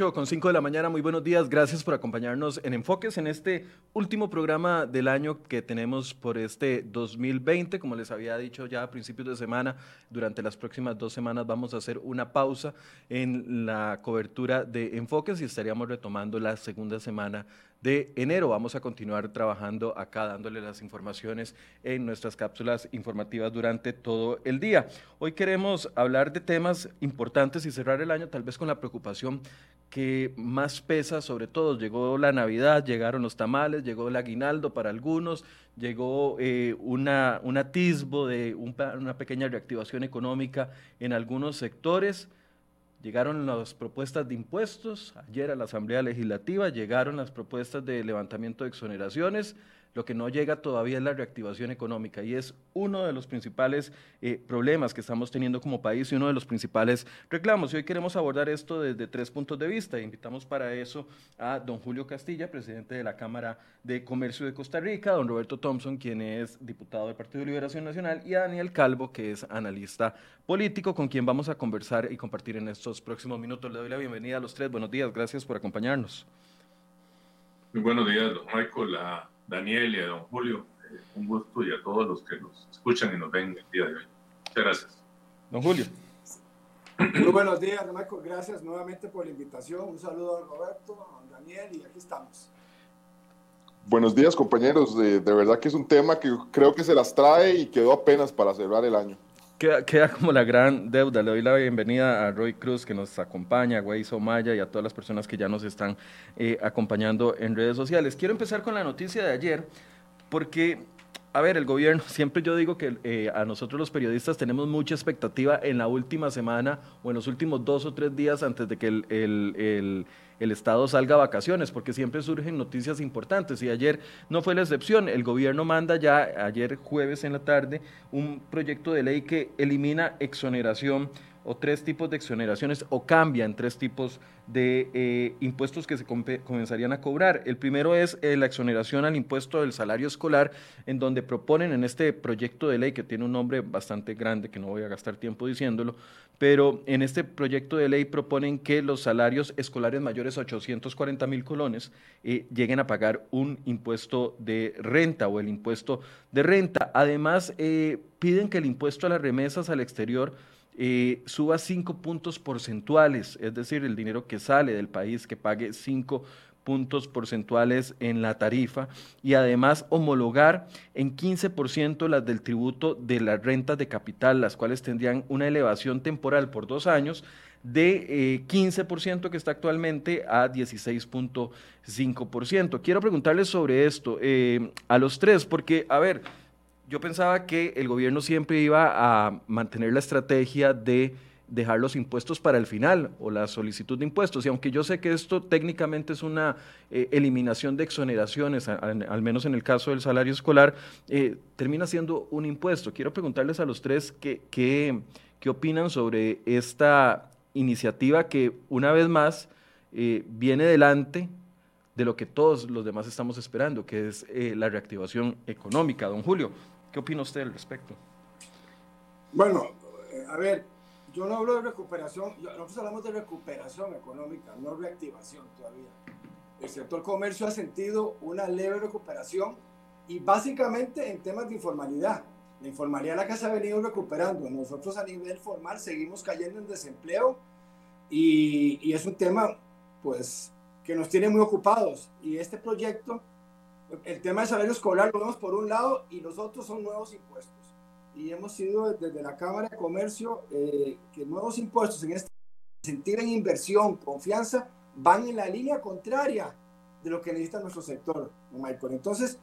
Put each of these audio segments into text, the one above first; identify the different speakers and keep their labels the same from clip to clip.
Speaker 1: 8 con 5 de la mañana, muy buenos días, gracias por acompañarnos en Enfoques en este último programa del año que tenemos por este 2020. Como les había dicho ya a principios de semana, durante las próximas dos semanas vamos a hacer una pausa en la cobertura de Enfoques y estaríamos retomando la segunda semana de enero. Vamos a continuar trabajando acá, dándole las informaciones en nuestras cápsulas informativas durante todo el día. Hoy queremos hablar de temas importantes y cerrar el año tal vez con la preocupación que más pesa sobre todo. Llegó la Navidad, llegaron los tamales, llegó el aguinaldo para algunos, llegó eh, una, un atisbo de una pequeña reactivación económica en algunos sectores Llegaron las propuestas de impuestos, ayer a la Asamblea Legislativa llegaron las propuestas de levantamiento de exoneraciones, lo que no llega todavía es la reactivación económica y es uno de los principales eh, problemas que estamos teniendo como país y uno de los principales reclamos. Y hoy queremos abordar esto desde tres puntos de vista. Invitamos para eso a don Julio Castilla, presidente de la Cámara de Comercio de Costa Rica, don Roberto Thompson, quien es diputado del Partido Liberación Nacional, y a Daniel Calvo, que es analista político, con quien vamos a conversar y compartir en estos próximos minutos. Le doy la bienvenida a los tres. Buenos días, gracias por acompañarnos.
Speaker 2: Muy buenos días, don Michael. Daniel y a don Julio. Eh, un gusto y a todos los que nos escuchan y nos ven el día de hoy. Muchas gracias.
Speaker 1: Don Julio.
Speaker 3: Muy buenos días, Marco. Gracias nuevamente por la invitación. Un saludo a Roberto, a Daniel y aquí estamos.
Speaker 4: Buenos días, compañeros. De, de, verdad que es un tema que creo que se las trae y quedó apenas para cerrar el año.
Speaker 1: Queda, queda como la gran deuda. Le doy la bienvenida a Roy Cruz que nos acompaña, a Güey Somaya y a todas las personas que ya nos están eh, acompañando en redes sociales. Quiero empezar con la noticia de ayer porque a ver, el gobierno, siempre yo digo que eh, a nosotros los periodistas tenemos mucha expectativa en la última semana o en los últimos dos o tres días antes de que el, el, Estado salga a vacaciones, porque siempre surgen noticias importantes y ayer no fue la excepción. El gobierno manda ya ayer jueves en la tarde un proyecto de ley que elimina exoneración o tres tipos de exoneraciones o cambian tres tipos de eh, impuestos que se comenzarían a cobrar. El primero es eh, la exoneración al impuesto del salario escolar, en donde proponen en este proyecto de ley, que tiene un nombre bastante grande, que no voy a gastar tiempo diciéndolo, pero en este proyecto de ley proponen que los salarios escolares mayores a 840 mil colones eh, lleguen a pagar un impuesto de renta o el impuesto de renta. Además, piden que el impuesto a las remesas al exterior suba cinco puntos porcentuales, es decir, el dinero que sale del país que pague cinco puntos porcentuales en la tarifa y además homologar en 15% las del tributo de las rentas de capital, las cuales tendrían una elevación temporal por dos años de eh, 15% que está actualmente a 16.5%. Quiero preguntarles sobre esto eh, a los tres, porque, a ver, yo pensaba que el gobierno siempre iba a mantener la estrategia de dejar los impuestos para el final o la solicitud de impuestos. Y aunque yo sé que esto técnicamente es una eh, eliminación de exoneraciones, al, menos en el caso del salario escolar, eh, termina siendo un impuesto. Quiero preguntarles a los tres qué, qué, qué opinan sobre esta iniciativa que una vez más eh, viene delante de lo que todos los demás estamos esperando, que es la reactivación económica. Don Julio, ¿Qué opina usted al respecto?
Speaker 3: Bueno, eh, a ver, yo no hablo de recuperación, nosotros hablamos de recuperación económica, no reactivación todavía. El sector comercio ha sentido una leve recuperación y básicamente en temas de informalidad. La informalidad la que se ha venido recuperando. Nosotros a nivel formal seguimos cayendo en desempleo y, y es un tema pues que nos tiene muy ocupados. Y este proyecto el tema de salario escolar lo vemos por un lado y los otros son nuevos impuestos. Y hemos sido desde la Cámara de Comercio eh, que nuevos impuestos en este sentido en inversión, confianza, van en la línea contraria de lo que necesita nuestro sector, Michael. Entonces,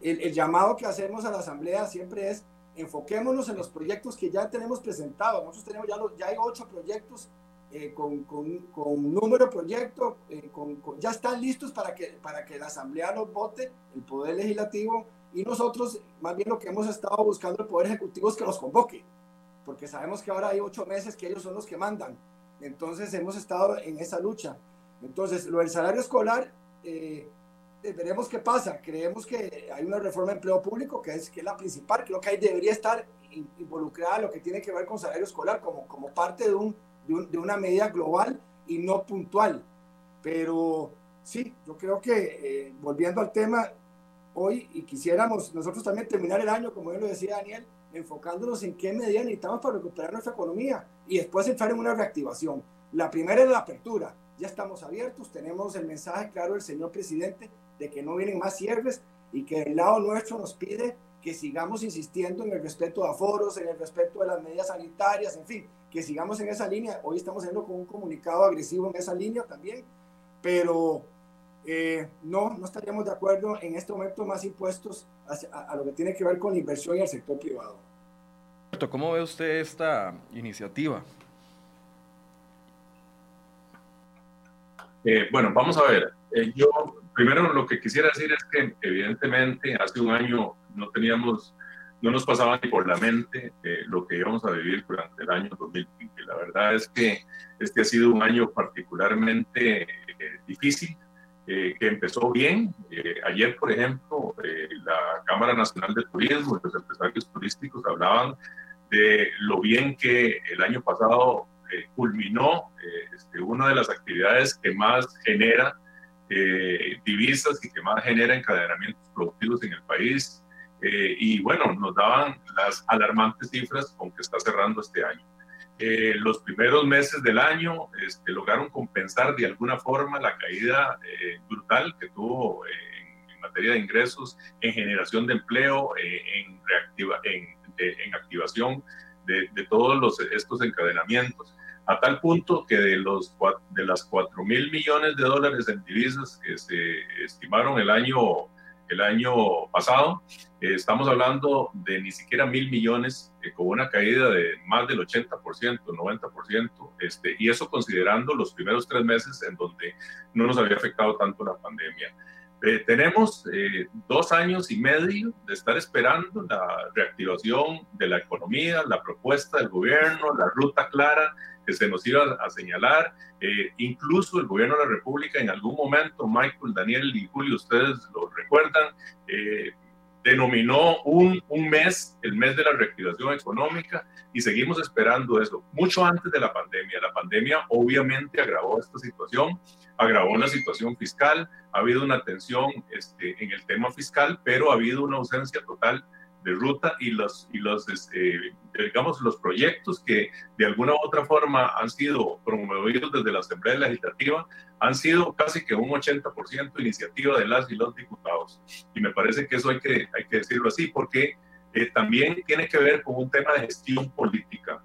Speaker 3: el, el, llamado que hacemos a la Asamblea siempre es enfoquémonos en los proyectos que ya tenemos presentados. Nosotros tenemos ya, ya hay ocho proyectos eh, con, con, con, número de proyecto, eh, con, ya están listos para que, para que la Asamblea los vote, el Poder Legislativo, y nosotros, más bien lo que hemos estado buscando el Poder Ejecutivo es que los convoque, porque sabemos que ahora hay ocho meses que ellos son los que mandan. Entonces hemos estado en esa lucha. Entonces, lo del salario escolar, eh, veremos qué pasa. Creemos que hay una reforma de empleo público que es, que es la principal, creo que ahí debería estar involucrada lo que tiene que ver con salario escolar como, como parte de un de, una medida global y no puntual. Pero sí, yo creo que eh, volviendo al tema hoy y quisiéramos nosotros también terminar el año, como yo lo decía Daniel, enfocándonos en qué medidas necesitamos para recuperar nuestra economía y después entrar en una reactivación. La primera es la apertura. Ya estamos abiertos, tenemos el mensaje claro del señor presidente de que no vienen más cierres y que el lado nuestro nos pide que sigamos insistiendo en el respeto a aforos, en el respeto de las medidas sanitarias, en fin, que sigamos en esa línea. Hoy estamos haciendo con un comunicado agresivo en esa línea también, pero eh, no, no estaríamos de acuerdo en este momento más impuestos a, a, lo que tiene que ver con la inversión y el sector privado.
Speaker 1: ¿Cómo ve usted esta iniciativa?
Speaker 2: Eh, bueno, vamos a ver. Eh, yo primero lo que quisiera decir es que evidentemente hace un año no teníamos, no nos pasaba ni por la mente eh, lo que íbamos a vivir durante el año 2020. La verdad es que este ha sido un año particularmente difícil eh, que empezó bien. Eh, ayer, por ejemplo, eh, la Cámara Nacional de Turismo y los empresarios turísticos hablaban de lo bien que el año pasado culminó este, una de las actividades que más genera divisas y que más genera encadenamientos productivos en el país. Y bueno, nos daban las alarmantes cifras con que está cerrando este año. Eh, los primeros meses del año este, lograron compensar de alguna forma la caída eh, brutal que tuvo en, materia de ingresos, en generación de empleo, eh, en, reactiva, en, en, activación de, de, todos los, estos encadenamientos, a tal punto que de, los, de las 4 mil millones de dólares en divisas que se estimaron el año el año pasado. Eh, estamos hablando de ni siquiera mil millones, eh, con una caída de más del 80%, 90%, este, y eso considerando los primeros tres meses en donde no nos había afectado tanto la pandemia. Eh, tenemos dos años y medio de estar esperando la reactivación de la economía, la propuesta del gobierno, la ruta clara que se nos iba a señalar. Eh, incluso el gobierno de la República en algún momento, Michael, Daniel y Julio, ustedes lo recuerdan, eh, denominó un, un, mes, el mes de la reactivación económica, y seguimos esperando eso, mucho antes de la pandemia. La pandemia obviamente agravó esta situación, agravó la situación fiscal, ha habido una tensión este, en el tema fiscal, pero ha habido una ausencia total de ruta y los, y los este, digamos, los proyectos que de alguna u otra forma han sido promovidos desde la Asamblea Legislativa han sido casi que un 80% iniciativa de las y los diputados. Y me parece que eso hay que, hay que decirlo así, porque eh, también tiene que ver con un tema de gestión política.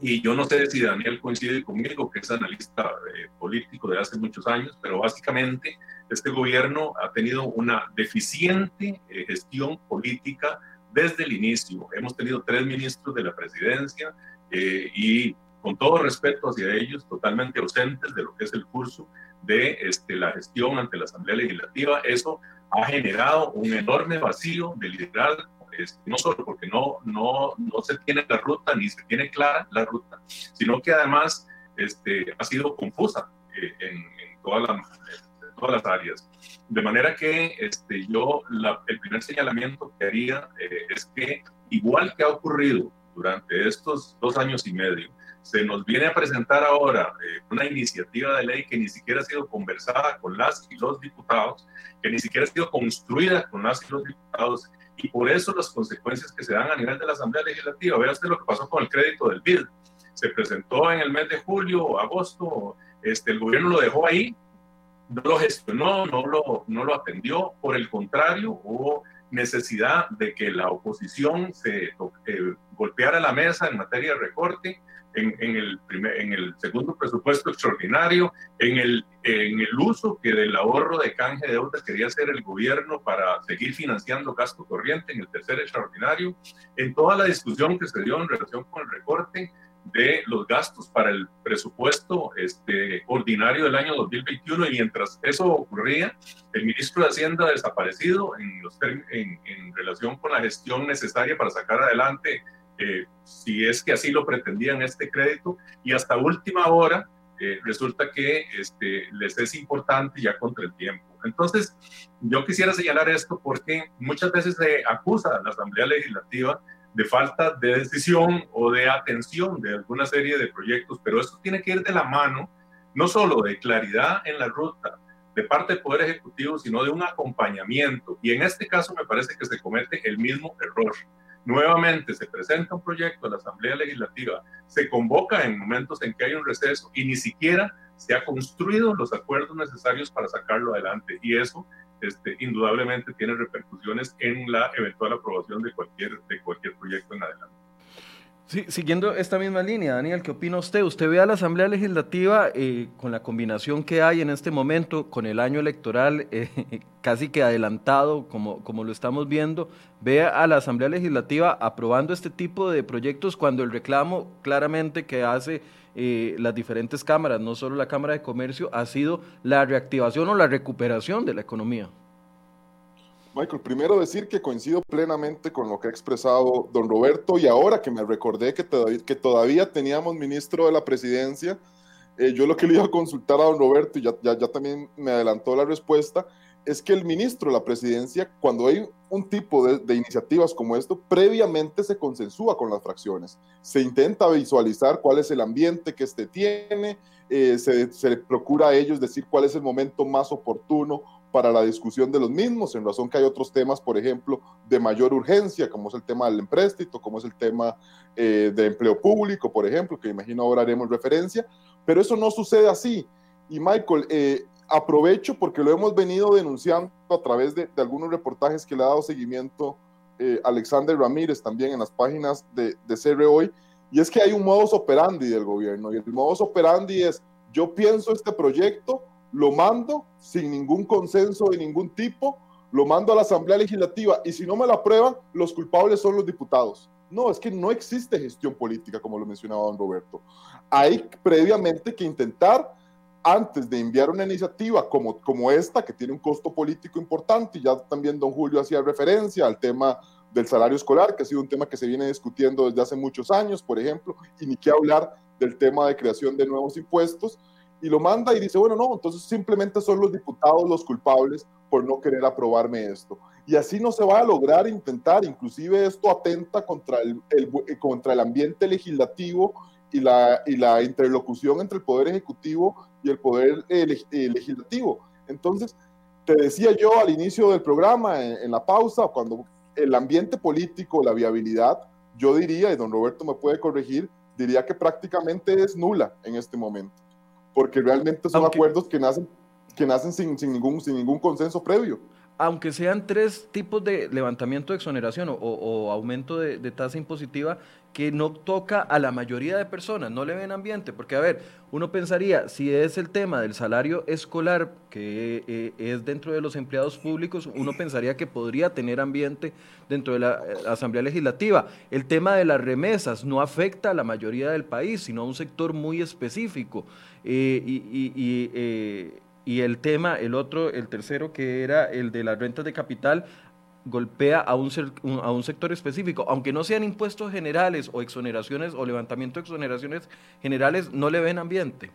Speaker 2: Y yo no sé si Daniel coincide conmigo, que es analista eh, político de hace muchos años, pero básicamente este gobierno ha tenido una deficiente eh, gestión política desde el inicio. Hemos tenido tres ministros de la presidencia eh, y con todo respeto hacia ellos, totalmente ausentes de lo que es el curso de este, la gestión ante la Asamblea Legislativa. Eso ha generado un enorme vacío de liderazgo, este, no solo porque no, no, no se tiene la ruta ni se tiene clara la ruta, sino que además este, ha sido confusa eh, en, en todas las áreas. De manera que este, yo el primer señalamiento que haría eh, es que, igual que ha ocurrido durante estos dos años y medio, se nos viene a presentar ahora eh, una iniciativa de ley que ni siquiera ha sido conversada con las y los diputados, que ni siquiera ha sido construida con las y los diputados, y por eso las consecuencias que se dan a nivel de la Asamblea Legislativa. Vea usted lo que pasó con el crédito del BID. Se presentó en el mes de julio agosto, este, el gobierno lo dejó ahí no lo gestionó, no lo, no lo atendió. Por el contrario, hubo necesidad de que la oposición se eh, golpeara la mesa en materia de recorte, en, el primer, en el segundo presupuesto extraordinario, en el, en el uso que del ahorro de canje de deuda quería hacer el gobierno para seguir financiando gasto corriente, en el tercer extraordinario, en toda la discusión que se dio en relación con el recorte, de los gastos para el presupuesto este, ordinario del año 2021 y mientras eso ocurría, el ministro de Hacienda desaparecido en, los, en, relación con la gestión necesaria para sacar adelante, eh, si es que así lo pretendían, este crédito y hasta última hora eh, resulta que este, les es importante ya contra el tiempo. Entonces, yo quisiera señalar esto porque muchas veces se acusa a la Asamblea Legislativa de falta de decisión o de atención de alguna serie de proyectos, pero esto tiene que ir de la mano no solo de claridad en la ruta de parte del Poder Ejecutivo, sino de un acompañamiento. Y en este caso me parece que se comete el mismo error. Nuevamente se presenta un proyecto a la Asamblea Legislativa, se convoca en momentos en que hay un receso y ni siquiera se ha construido los acuerdos necesarios para sacarlo adelante. Y eso este, indudablemente tiene repercusiones en la eventual aprobación de cualquier, de cualquier proyecto en adelante.
Speaker 1: Sí, siguiendo esta misma línea, Daniel, ¿qué opina usted? ¿Usted ve a la Asamblea Legislativa eh, con la combinación que hay en este momento, con el año electoral eh, casi que adelantado, como, como lo estamos viendo, ve a la Asamblea Legislativa aprobando este tipo de proyectos cuando el reclamo claramente que hace eh, las diferentes cámaras, no solo la Cámara de Comercio, ha sido la reactivación o la recuperación de la economía?
Speaker 4: Michael, primero decir que coincido plenamente con lo que ha expresado don Roberto y ahora que me recordé que todavía, que todavía teníamos ministro de la presidencia, eh, yo lo que le iba a consultar a don Roberto y ya, ya, ya, también me adelantó la respuesta, es que el ministro de la presidencia, cuando hay un tipo de, de iniciativas como esto, previamente se consensúa con las fracciones, se intenta visualizar cuál es el ambiente que este tiene, eh, se, se procura a ellos decir cuál es el momento más oportuno para la discusión de los mismos, en razón que hay otros temas, por ejemplo, de mayor urgencia, como es el tema del empréstito, como es el tema eh, de empleo público, por ejemplo, que imagino ahora haremos referencia, pero eso no sucede así. Y Michael, eh, aprovecho porque lo hemos venido denunciando a través de, de algunos reportajes que le ha dado seguimiento eh, Alexander Ramírez también en las páginas de, de CR Hoy, y es que hay un modus operandi del gobierno, y el modus operandi es, yo pienso este proyecto, lo mando sin ningún consenso de ningún tipo, lo mando a la Asamblea Legislativa y si no me la aprueban, los culpables son los diputados. No, es que no existe gestión política, como lo mencionaba don Roberto. Hay previamente que intentar, antes de enviar una iniciativa como, como esta, que tiene un costo político importante, y ya también don Julio hacía referencia al tema del salario escolar, que ha sido un tema que se viene discutiendo desde hace muchos años, por ejemplo, y ni qué hablar del tema de creación de nuevos impuestos, y lo manda y dice, bueno, no, entonces simplemente son los diputados los culpables por no querer aprobarme esto. Y así no se va a lograr intentar, inclusive esto atenta contra el, el contra el ambiente legislativo y la, y la, interlocución entre el Poder Ejecutivo y el Poder eh, eh, Legislativo. Entonces, te decía yo al inicio del programa, en, en la pausa, cuando el ambiente político, la viabilidad, yo diría, y don Roberto me puede corregir, diría que prácticamente es nula en este momento porque realmente son Aunque, acuerdos que nacen, que nacen sin, sin, ningún, sin ningún consenso previo.
Speaker 1: Aunque sean tres tipos de levantamiento de exoneración o, o aumento de, de, tasa impositiva que no toca a la mayoría de personas, no le ven ambiente, porque a ver, uno pensaría, si es el tema del salario escolar, que eh, es dentro de los empleados públicos, uno pensaría que podría tener ambiente dentro de la eh, Asamblea Legislativa. El tema de las remesas no afecta a la mayoría del país, sino a un sector muy específico. Eh, y, y, y, y, el tema, el otro, el tercero, que era el de las rentas de capital, golpea a un, a un sector específico, aunque no sean impuestos generales o exoneraciones o levantamiento de exoneraciones generales, no le ven ambiente.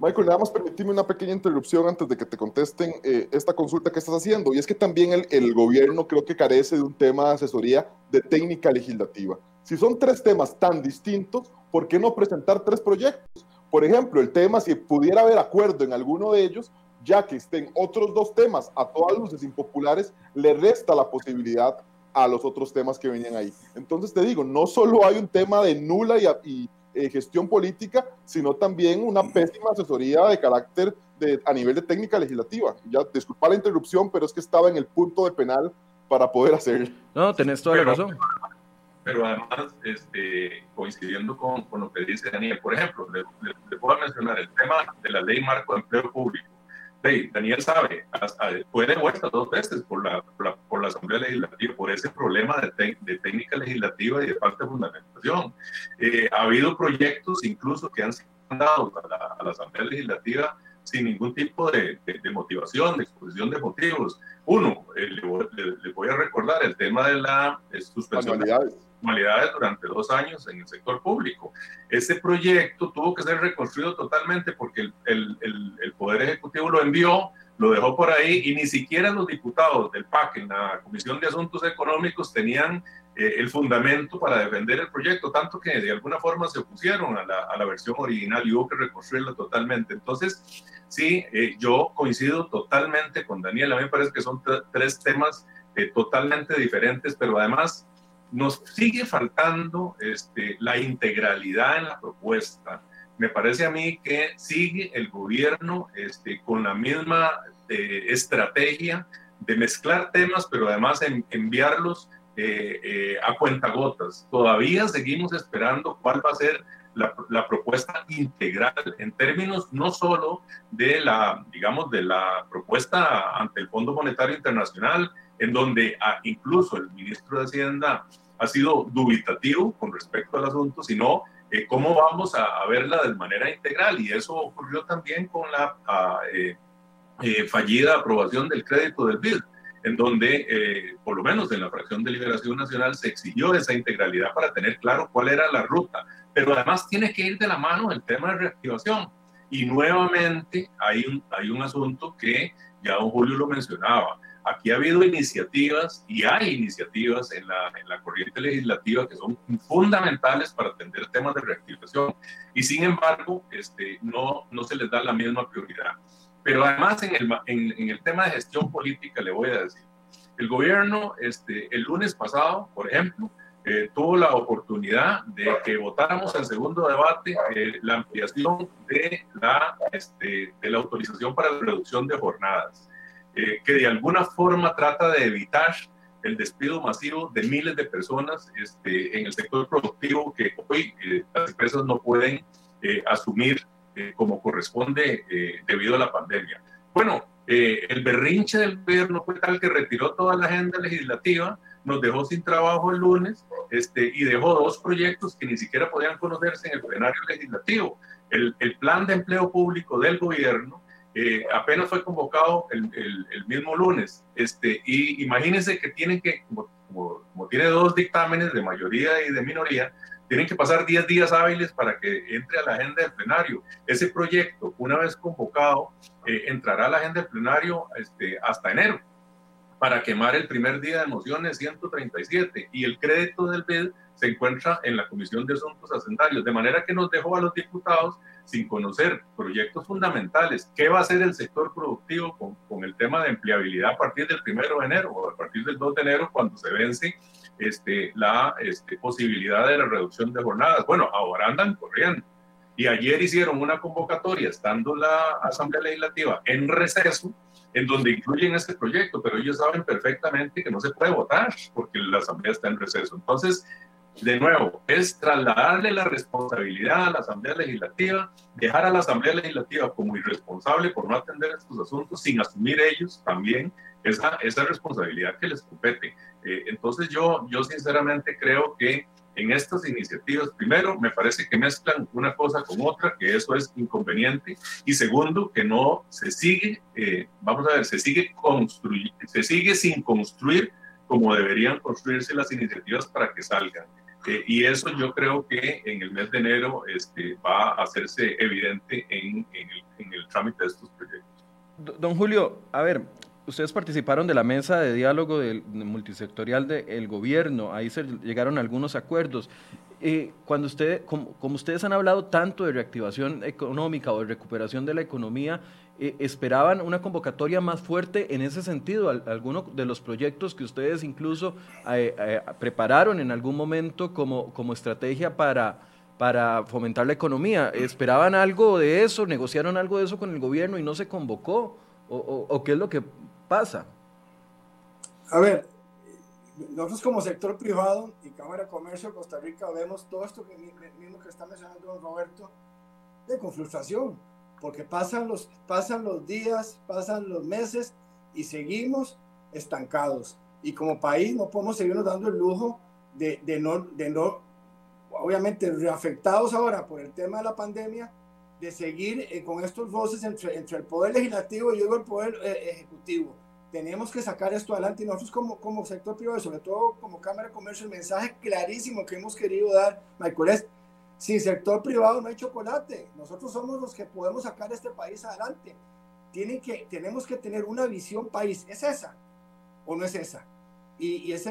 Speaker 4: Michael, nada más permíteme una pequeña interrupción antes de que te contesten eh, esta consulta que estás haciendo. Y es que también el, el, gobierno creo que carece de un tema de asesoría de técnica legislativa. Si son tres temas tan distintos, ¿por qué no presentar tres proyectos? Por ejemplo, el tema, si pudiera haber acuerdo en alguno de ellos, ya que estén otros dos temas a todas luces impopulares, le resta la posibilidad a los otros temas que venían ahí. Entonces te digo, no solo hay un tema de nula y, y eh, gestión política, sino también una pésima asesoría de carácter de, a nivel de técnica legislativa. Ya, disculpa la interrupción, pero es que estaba en el punto de penal para poder hacer.
Speaker 1: No, tenés toda la razón
Speaker 2: pero además este, coincidiendo con, con, lo que dice Daniel, por ejemplo, le, le, le, puedo mencionar el tema de la ley marco de empleo público. Daniel sabe, hasta, fue de vuelta dos veces por la, por la, Asamblea Legislativa por ese problema de, de, técnica legislativa y de falta de fundamentación. Eh, ha habido proyectos incluso que han sido mandados a la, Asamblea Legislativa sin ningún tipo de, motivación, de exposición de motivos. Uno, eh, le, le, voy a recordar el tema de la suspensión formalidades durante dos años en el sector público. Ese proyecto tuvo que ser reconstruido totalmente porque el, el, el, el Poder Ejecutivo lo envió, lo dejó por ahí y ni siquiera los diputados del PAC en la Comisión de Asuntos Económicos tenían eh, el fundamento para defender el proyecto, tanto que de alguna forma se opusieron a la, a la versión original y hubo que reconstruirla totalmente. Entonces, sí, eh, yo coincido totalmente con Daniel, a mí me parece que son tres temas eh, totalmente diferentes, pero además nos sigue faltando este, la integralidad en la propuesta. Me parece a mí que sigue el gobierno este, con la misma estrategia de mezclar temas, pero además en, enviarlos eh, eh, a cuentagotas. Todavía seguimos esperando cuál va a ser la, la, propuesta integral en términos no solo de la, digamos, de la propuesta ante el Fondo Monetario Internacional, en donde ah, incluso el ministro de Hacienda ha sido dubitativo con respecto al asunto, sino eh, cómo vamos a, verla de manera integral. Y eso ocurrió también con la ah, fallida aprobación del crédito del BID en donde, eh, por lo menos en la fracción de Liberación Nacional, se exigió esa integralidad para tener claro cuál era la ruta. Pero además tiene que ir de la mano el tema de reactivación. Y nuevamente hay un, hay un asunto que ya don Julio lo mencionaba. Aquí ha habido iniciativas y hay iniciativas en la, en la corriente legislativa que son fundamentales para atender temas de reactivación y sin embargo este, no, no se les da la misma prioridad. Pero además en el, en, el tema de gestión política le voy a decir, el gobierno este, el lunes pasado, por ejemplo, eh, tuvo la oportunidad de que votáramos en segundo debate eh, la ampliación de la, este, de la autorización para la reducción de jornadas, eh, que de alguna forma trata de evitar el despido masivo de miles de personas este, en el sector productivo que hoy las empresas no pueden asumir eh, como corresponde eh, debido a la pandemia. Bueno, eh, el berrinche del gobierno fue tal que retiró toda la agenda legislativa, nos dejó sin trabajo el lunes este, y dejó dos proyectos que ni siquiera podían conocerse en el plenario legislativo. El, el plan de empleo público del gobierno apenas fue convocado el, el, mismo lunes. Este, y imagínense que tienen que, como, tiene dos dictámenes de mayoría y de minoría, tienen que pasar 10 días hábiles para que entre a la agenda del plenario. Ese proyecto, una vez convocado, eh, entrará a la agenda del plenario este, hasta enero para quemar el primer día de mociones 137 y el crédito del BED se encuentra en la Comisión de Asuntos Hacendarios, de manera que nos dejó a los diputados sin conocer proyectos fundamentales. ¿Qué va a hacer el sector productivo con, con el tema de empleabilidad a partir del primero de enero o a partir del 2 de enero cuando se vence este, la este, posibilidad de la reducción de jornadas. Bueno, ahora andan corriendo. Y ayer hicieron una convocatoria, estando la Asamblea Legislativa en receso, en donde incluyen este proyecto, pero ellos saben perfectamente que no se puede votar porque la Asamblea está en receso. Entonces, de nuevo, es trasladarle la responsabilidad a la Asamblea Legislativa, dejar a la Asamblea Legislativa como irresponsable por no atender estos asuntos sin asumir ellos también esa, esa responsabilidad que les compete. Eh, entonces yo, yo sinceramente creo que en estas iniciativas, primero, me parece que mezclan una cosa con otra, que eso es inconveniente, y segundo, que no se sigue, eh, vamos a ver, se sigue, se sigue sin construir como deberían construirse las iniciativas para que salgan. Eh, y eso yo creo que en el mes de enero este, va a hacerse evidente en, el, trámite de estos proyectos.
Speaker 1: Don Julio, a ver, ustedes participaron de la mesa de diálogo del, multisectorial del gobierno, ahí se llegaron algunos acuerdos. Eh, cuando usted, como, ustedes han hablado tanto de reactivación económica o de recuperación de la economía, eh, ¿esperaban una convocatoria más fuerte en ese sentido? ¿Alguno de los proyectos que ustedes incluso eh, prepararon en algún momento como, como estrategia para, para fomentar la economía? ¿Esperaban algo de eso? ¿Negociaron algo de eso con el gobierno y no se convocó? ¿O, o qué es lo que pasa?
Speaker 3: A ver, nosotros como sector privado y Cámara de Comercio de Costa Rica vemos todo esto que mismo que está mencionando don Roberto, de con frustración, porque pasan los, pasan los días, pasan los meses y seguimos estancados. Y como país no podemos seguirnos dando el lujo de, de, no, de no, obviamente, reafectados ahora por el tema de la pandemia, de seguir eh, con estos voces entre, entre el Poder Legislativo y luego el Poder eh, Ejecutivo tenemos que sacar esto adelante y nosotros como, como sector privado, sobre todo como Cámara de Comercio, el mensaje clarísimo que hemos querido dar, Michael, es, sin sector privado no hay chocolate, nosotros somos los que podemos sacar este país adelante. Tienen que, tenemos que tener una visión país, ¿es esa o no es esa? y, es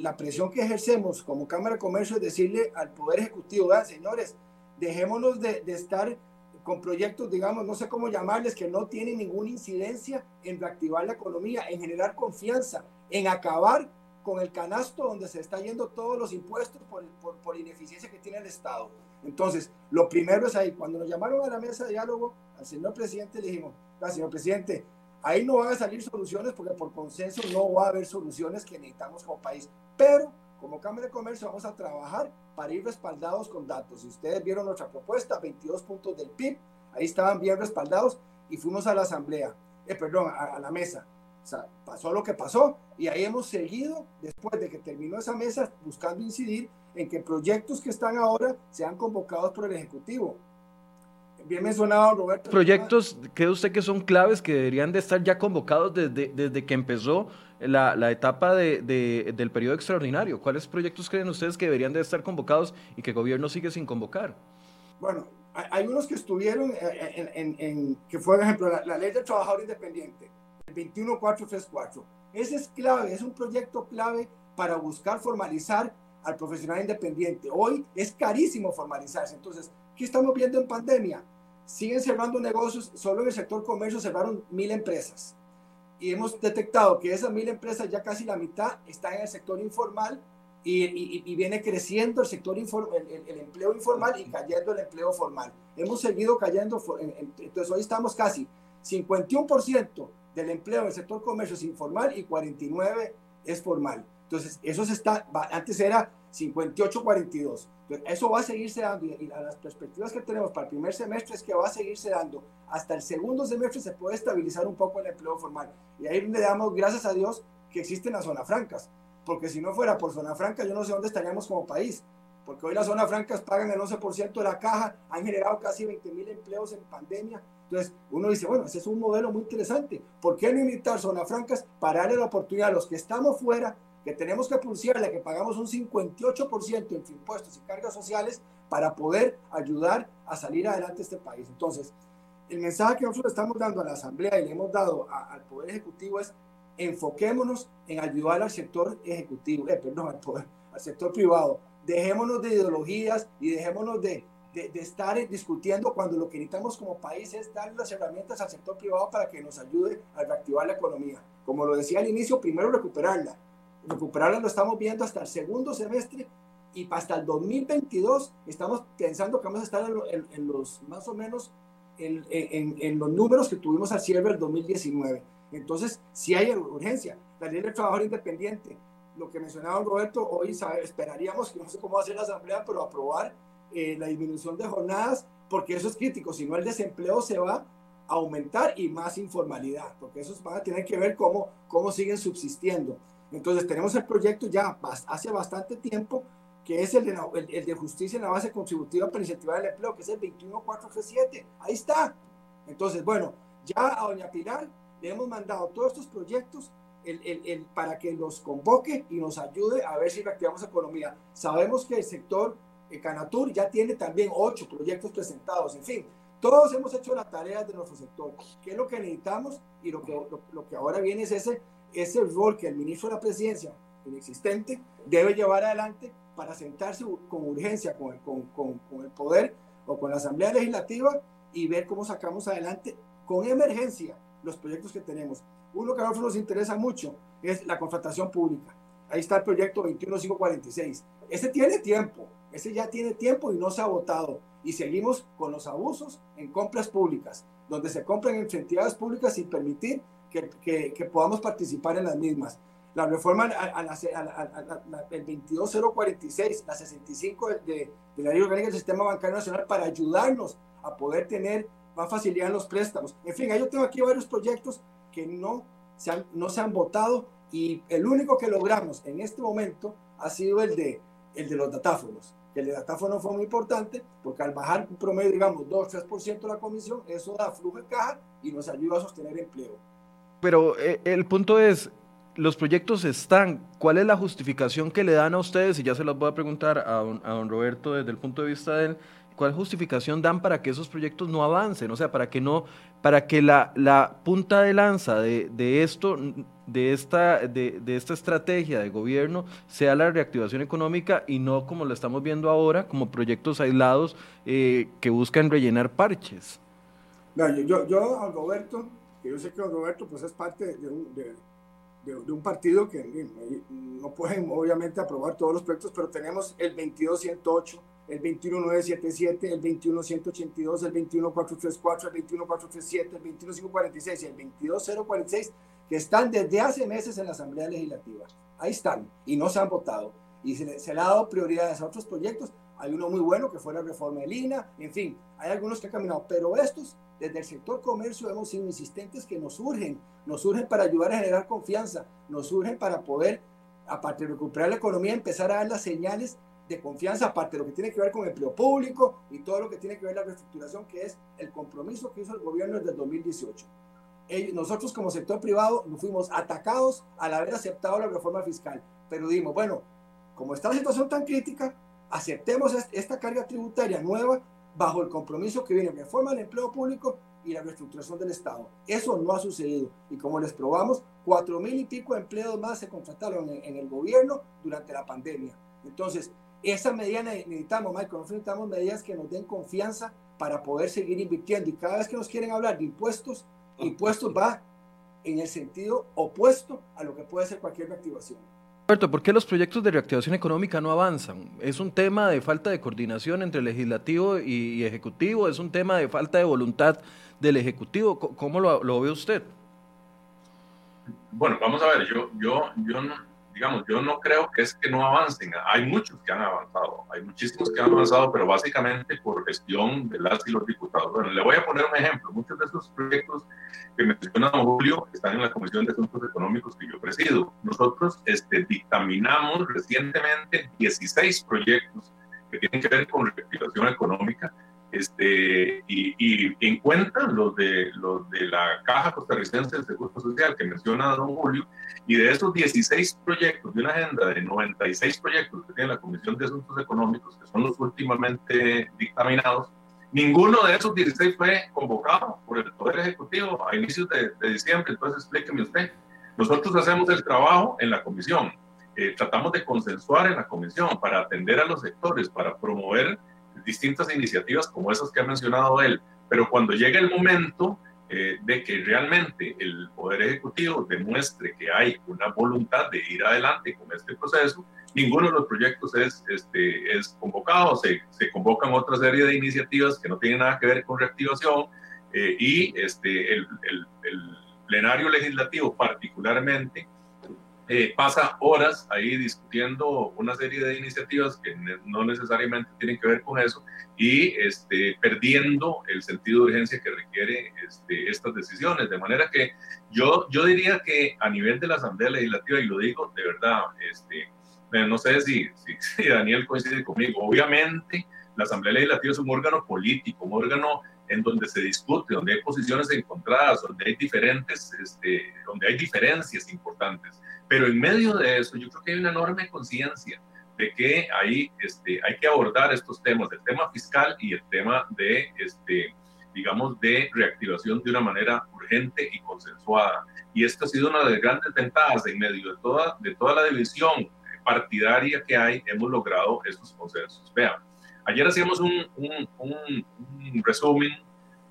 Speaker 3: la presión que ejercemos como Cámara de Comercio es decirle al Poder Ejecutivo, señores, dejémonos de, de, estar con proyectos, digamos, no sé cómo llamarles, que no tienen ninguna incidencia en reactivar la economía, en generar confianza, en acabar con el canasto donde se está yendo todos los impuestos por, por, por ineficiencia que tiene el Estado. Entonces, lo primero es ahí, cuando nos llamaron a la mesa de diálogo, al señor presidente le dijimos, señor presidente, ahí no van a salir soluciones porque por consenso no va a haber soluciones que necesitamos como país, pero como Cámara de Comercio vamos a trabajar para ir respaldados con datos. Si ustedes vieron nuestra propuesta, 22 puntos del PIB, ahí estaban bien respaldados y fuimos a la asamblea, eh, perdón, a, a la mesa. O sea, pasó lo que pasó y ahí hemos seguido, después de que terminó esa mesa, buscando incidir en que proyectos que están ahora sean convocados por el Ejecutivo. Bien mencionado, Roberto.
Speaker 1: Proyectos, ¿cree usted que son claves que deberían de estar ya convocados desde, desde que empezó la, la etapa de, de, del periodo extraordinario? ¿Cuáles proyectos creen ustedes que deberían de estar convocados y que el gobierno sigue sin convocar?
Speaker 3: Bueno, hay unos que estuvieron, en, en, en que fue, por ejemplo, la, la ley del trabajador independiente, 21434. Ese es clave, es un proyecto clave para buscar formalizar al profesional independiente. Hoy es carísimo formalizarse. Entonces, ¿qué estamos viendo en pandemia? Siguen cerrando negocios, solo en el sector comercio cerraron mil empresas. Y hemos detectado que esas mil empresas, ya casi la mitad, están en el sector informal y, y, y viene creciendo el sector informal, el, el, empleo informal y cayendo el empleo formal. Hemos seguido cayendo, entonces hoy estamos casi 51% del empleo en el sector comercio es informal y 49 es formal. Entonces, eso se está, antes era 58-42. Eso va a seguirse dando y, las perspectivas que tenemos para el primer semestre es que va a seguirse dando. Hasta el segundo semestre se puede estabilizar un poco el empleo formal. Y ahí le damos gracias a Dios que existen las zonas francas. Porque si no fuera por zona franca, yo no sé dónde estaríamos como país. Porque hoy las zonas francas pagan el 11% de la caja, han generado casi 20 mil empleos en pandemia. Entonces, uno dice, bueno, ese es un modelo muy interesante. ¿Por qué no invitar zonas francas para darle la oportunidad a los que estamos fuera que tenemos que pulsarle que pagamos un 58% en impuestos y cargas sociales para poder ayudar a salir adelante este país. Entonces, el mensaje que nosotros estamos dando a la Asamblea y le hemos dado al Poder Ejecutivo es enfoquémonos en ayudar al sector ejecutivo, eh, perdón, al, poder, al sector privado. Dejémonos de ideologías y dejémonos de, de, estar discutiendo cuando lo que necesitamos como país es dar las herramientas al sector privado para que nos ayude a reactivar la economía. Como lo decía al inicio, primero recuperarla, recuperarla lo estamos viendo hasta el segundo semestre y hasta el 2022 estamos pensando que vamos a estar en, los más o menos en, en, los números que tuvimos al cierre del 2019. Entonces, si hay urgencia. La ley del trabajador independiente, lo que mencionaba Roberto, hoy esperaríamos, que no sé cómo va a ser la asamblea, pero aprobar eh, la disminución de jornadas, porque eso es crítico, si no el desempleo se va a aumentar y más informalidad, porque esos van a tener que ver cómo, cómo siguen subsistiendo. Entonces tenemos el proyecto ya hace bastante tiempo, que es el de, el, el de justicia en la base contributiva para incentivar el empleo, que es el 21437. Ahí está. Entonces, bueno, ya a doña Pilar le hemos mandado todos estos proyectos el, el, el, para que los convoque y nos ayude a ver si reactivamos economía. Sabemos que el sector Canatur ya tiene también ocho proyectos presentados, en fin, todos hemos hecho la tarea de nuestro sector. ¿Qué es lo que necesitamos? Y lo que, ahora viene es ese ese rol que el ministro de la presidencia, inexistente, debe llevar adelante para sentarse con urgencia con el, con el poder o con la Asamblea Legislativa y ver cómo sacamos adelante con emergencia los proyectos que tenemos. Uno que a nosotros nos interesa mucho es la contratación pública. Ahí está el proyecto 21546. Ese tiene tiempo, ese ya tiene tiempo y no se ha votado. Y seguimos con los abusos en compras públicas, donde se compran en entidades públicas sin permitir que, que, que, podamos participar en las mismas. La reforma a, a, a, a el 22046, la 65 de, de, de, la ley orgánica del sistema bancario nacional para ayudarnos a poder tener más facilidad en los préstamos. En fin, yo tengo aquí varios proyectos que no se han, no se han votado y el único que logramos en este momento ha sido el de, el de los datáfonos. El de datáfono fue muy importante porque al bajar un promedio, digamos, 2-3% la comisión, eso da flujo de caja y nos ayuda a sostener empleo
Speaker 1: pero eh, el punto es, los proyectos están, ¿cuál es la justificación que le dan a ustedes? Y ya se las voy a preguntar a don, a don Roberto desde el punto de vista de él, cuál justificación dan para que esos proyectos no avancen? O sea, para que no, para que la, la punta de lanza de, de esto, de esta, de, de, esta estrategia de gobierno sea la reactivación económica y no como lo estamos viendo ahora, como proyectos aislados eh, que buscan rellenar parches.
Speaker 3: No, yo, yo, Roberto, yo sé que Roberto pues es parte de un, de, de, un partido que no pueden obviamente aprobar todos los proyectos, pero tenemos el 2208, el 21977, el 21182, el 21434, el 21437, el 21546 y el 22046 que están desde hace meses en la Asamblea Legislativa. Ahí están y no se han votado. Y se, se le ha dado prioridades a otros proyectos. Hay uno muy bueno que fue la reforma de Lina, en fin, hay algunos que han caminado, pero estos desde el sector comercio hemos sido insistentes que nos surgen, nos surgen para ayudar a generar confianza, nos surgen para poder, aparte de recuperar la economía, empezar a dar las señales de confianza, aparte de lo que tiene que ver con empleo público y todo lo que tiene que ver la reestructuración, que es el compromiso que hizo el gobierno desde el 2018. nosotros como sector privado nos fuimos atacados al haber aceptado la reforma fiscal, pero dimos, bueno, como está la situación tan crítica, aceptemos esta carga tributaria nueva bajo el compromiso que viene reforma del empleo público y la reestructuración del Estado. Eso no ha sucedido. Y como les probamos, cuatro mil y pico empleos más se contrataron en, el gobierno durante la pandemia. Entonces, esa medida necesitamos, Michael, necesitamos medidas que nos den confianza para poder seguir invirtiendo. Y cada vez que nos quieren hablar de impuestos, impuestos va en el sentido opuesto a lo que puede ser cualquier reactivación.
Speaker 1: Roberto, ¿por qué los proyectos de reactivación económica no avanzan? ¿Es un tema de falta de coordinación entre legislativo y, ejecutivo? ¿Es un tema de falta de voluntad del ejecutivo? ¿Cómo lo, lo ve usted?
Speaker 2: Bueno, vamos a ver, yo, yo, yo no, digamos, yo no creo que es que no avancen. Hay muchos que han avanzado, hay muchísimos que han avanzado, pero básicamente por gestión de las y los diputados. Bueno, le voy a poner un ejemplo. Muchos de esos proyectos que menciona Julio están en la Comisión de Asuntos Económicos que yo presido. Nosotros este, dictaminamos recientemente 16 proyectos que tienen que ver con reactivación económica este, y, y, en cuenta los de, los de la Caja Costarricense de Seguro Social que menciona don Julio, y de esos 16 proyectos, de una agenda de 96 proyectos que tiene la Comisión de Asuntos Económicos, que son los últimamente dictaminados, ninguno de esos 16 fue convocado por el Poder Ejecutivo a inicios de, de diciembre, entonces explíqueme usted. Nosotros hacemos el trabajo en la comisión, eh, tratamos de consensuar en la comisión para atender a los sectores, para promover distintas iniciativas como esas que ha mencionado él, pero cuando llega el momento eh, de que realmente el Poder Ejecutivo demuestre que hay una voluntad de ir adelante con este proceso, ninguno de los proyectos es, este, es convocado, se, se convocan otra serie de iniciativas que no tienen nada que ver con reactivación eh, y este, el, el, el plenario legislativo particularmente eh, pasa horas ahí discutiendo una serie de iniciativas que no necesariamente tienen que ver con eso y este, perdiendo el sentido de urgencia que requiere este, estas decisiones. De manera que yo, yo diría que a nivel de la Asamblea Legislativa, y lo digo de verdad, este, no sé si, si, Daniel coincide conmigo, obviamente la Asamblea Legislativa es un órgano político, un órgano en donde se discute, donde hay posiciones encontradas, donde hay diferentes, este, donde hay diferencias importantes. Pero en medio de eso, yo creo que hay una enorme conciencia de que hay, este, hay que abordar estos temas, el tema fiscal y el tema de, este, digamos, de reactivación de una manera urgente y consensuada. Y esto ha sido una de las grandes ventajas en medio de toda, de toda la división partidaria que hay, hemos logrado estos consensos. Vean, ayer hacíamos un, un, un, un resumen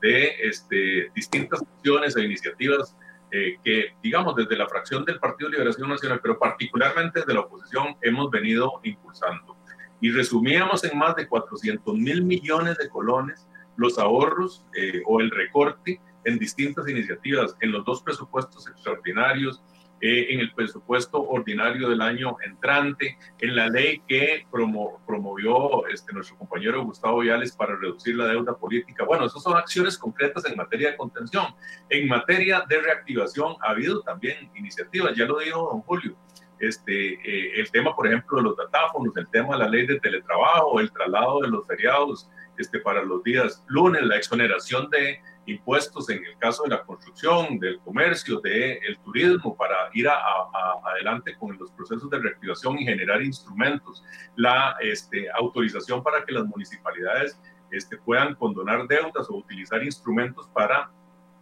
Speaker 2: de este, distintas acciones e iniciativas eh, que, digamos, desde la fracción del Partido de Liberación Nacional, pero particularmente desde la oposición, hemos venido impulsando. Y resumíamos en más de 400 mil millones de colones los ahorros eh, o el recorte en distintas iniciativas, en los dos presupuestos extraordinarios, eh, en el presupuesto ordinario del año entrante, en la ley que promovió este, nuestro compañero Gustavo Viales para reducir la deuda política. Bueno, esas son acciones concretas en materia de contención. En materia de reactivación ha habido también iniciativas, ya lo dijo don Julio. Este, eh, el tema, por ejemplo, de los datáfonos, el tema de la ley de teletrabajo, el traslado de los feriados este, para los días lunes, la exoneración de impuestos en el caso de la construcción, del comercio, del turismo, para ir a, adelante con los procesos de reactivación y generar instrumentos, la este, autorización para que las municipalidades este, puedan condonar deudas o utilizar instrumentos para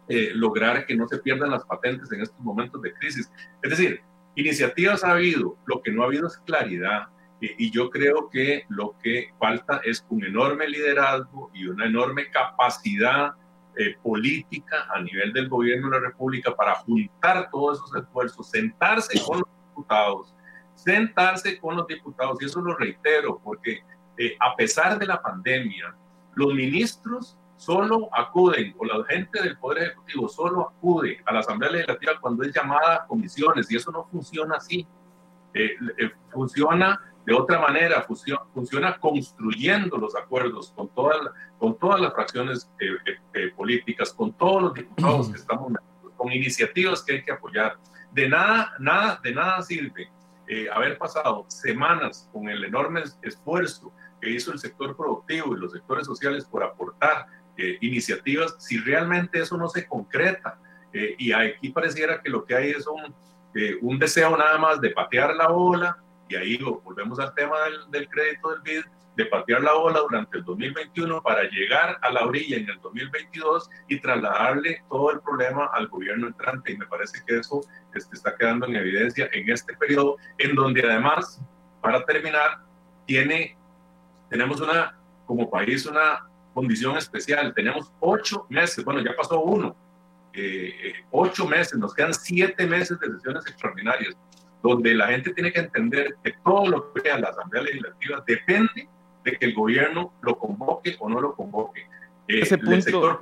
Speaker 2: eh, lograr que no se pierdan las patentes en estos momentos de crisis. Es decir, iniciativas ha habido, lo que no ha habido es claridad. y yo creo que lo que falta es un enorme liderazgo y una enorme capacidad eh, política a nivel del gobierno de la República para juntar todos esos esfuerzos, sentarse con los diputados, sentarse con los diputados, y eso lo reitero, porque eh, a pesar de la pandemia, los ministros solo acuden, o la gente del Poder Ejecutivo solo acude a la Asamblea Legislativa cuando es llamada a comisiones, y eso no funciona así. Eh, eh, funciona de otra manera, funciona, funciona, construyendo los acuerdos con, todas con todas las fracciones políticas, con todos los diputados que estamos con iniciativas que hay que apoyar. De nada, nada, de nada sirve haber pasado semanas con el enorme esfuerzo que hizo el sector productivo y los sectores sociales por aportar eh, iniciativas, si realmente eso no se concreta. Eh, y aquí pareciera que lo que hay es un, eh, un deseo nada más de patear la bola, y ahí volvemos al tema del, del crédito del BID, de patear la bola durante el 2021 para llegar a la orilla en el 2022 y trasladarle todo el problema al gobierno entrante. Y me parece que eso este, está quedando en evidencia en este periodo, en donde además, para terminar, tiene tenemos una, como país, una condición especial. Tenemos ocho meses, bueno, ya pasó uno, eh, eh, ocho meses, nos quedan siete meses de sesiones extraordinarias, donde la gente tiene que entender que todo lo que vea la Asamblea Legislativa depende de que el gobierno lo convoque o no lo convoque. Eh, Ese punto, el sector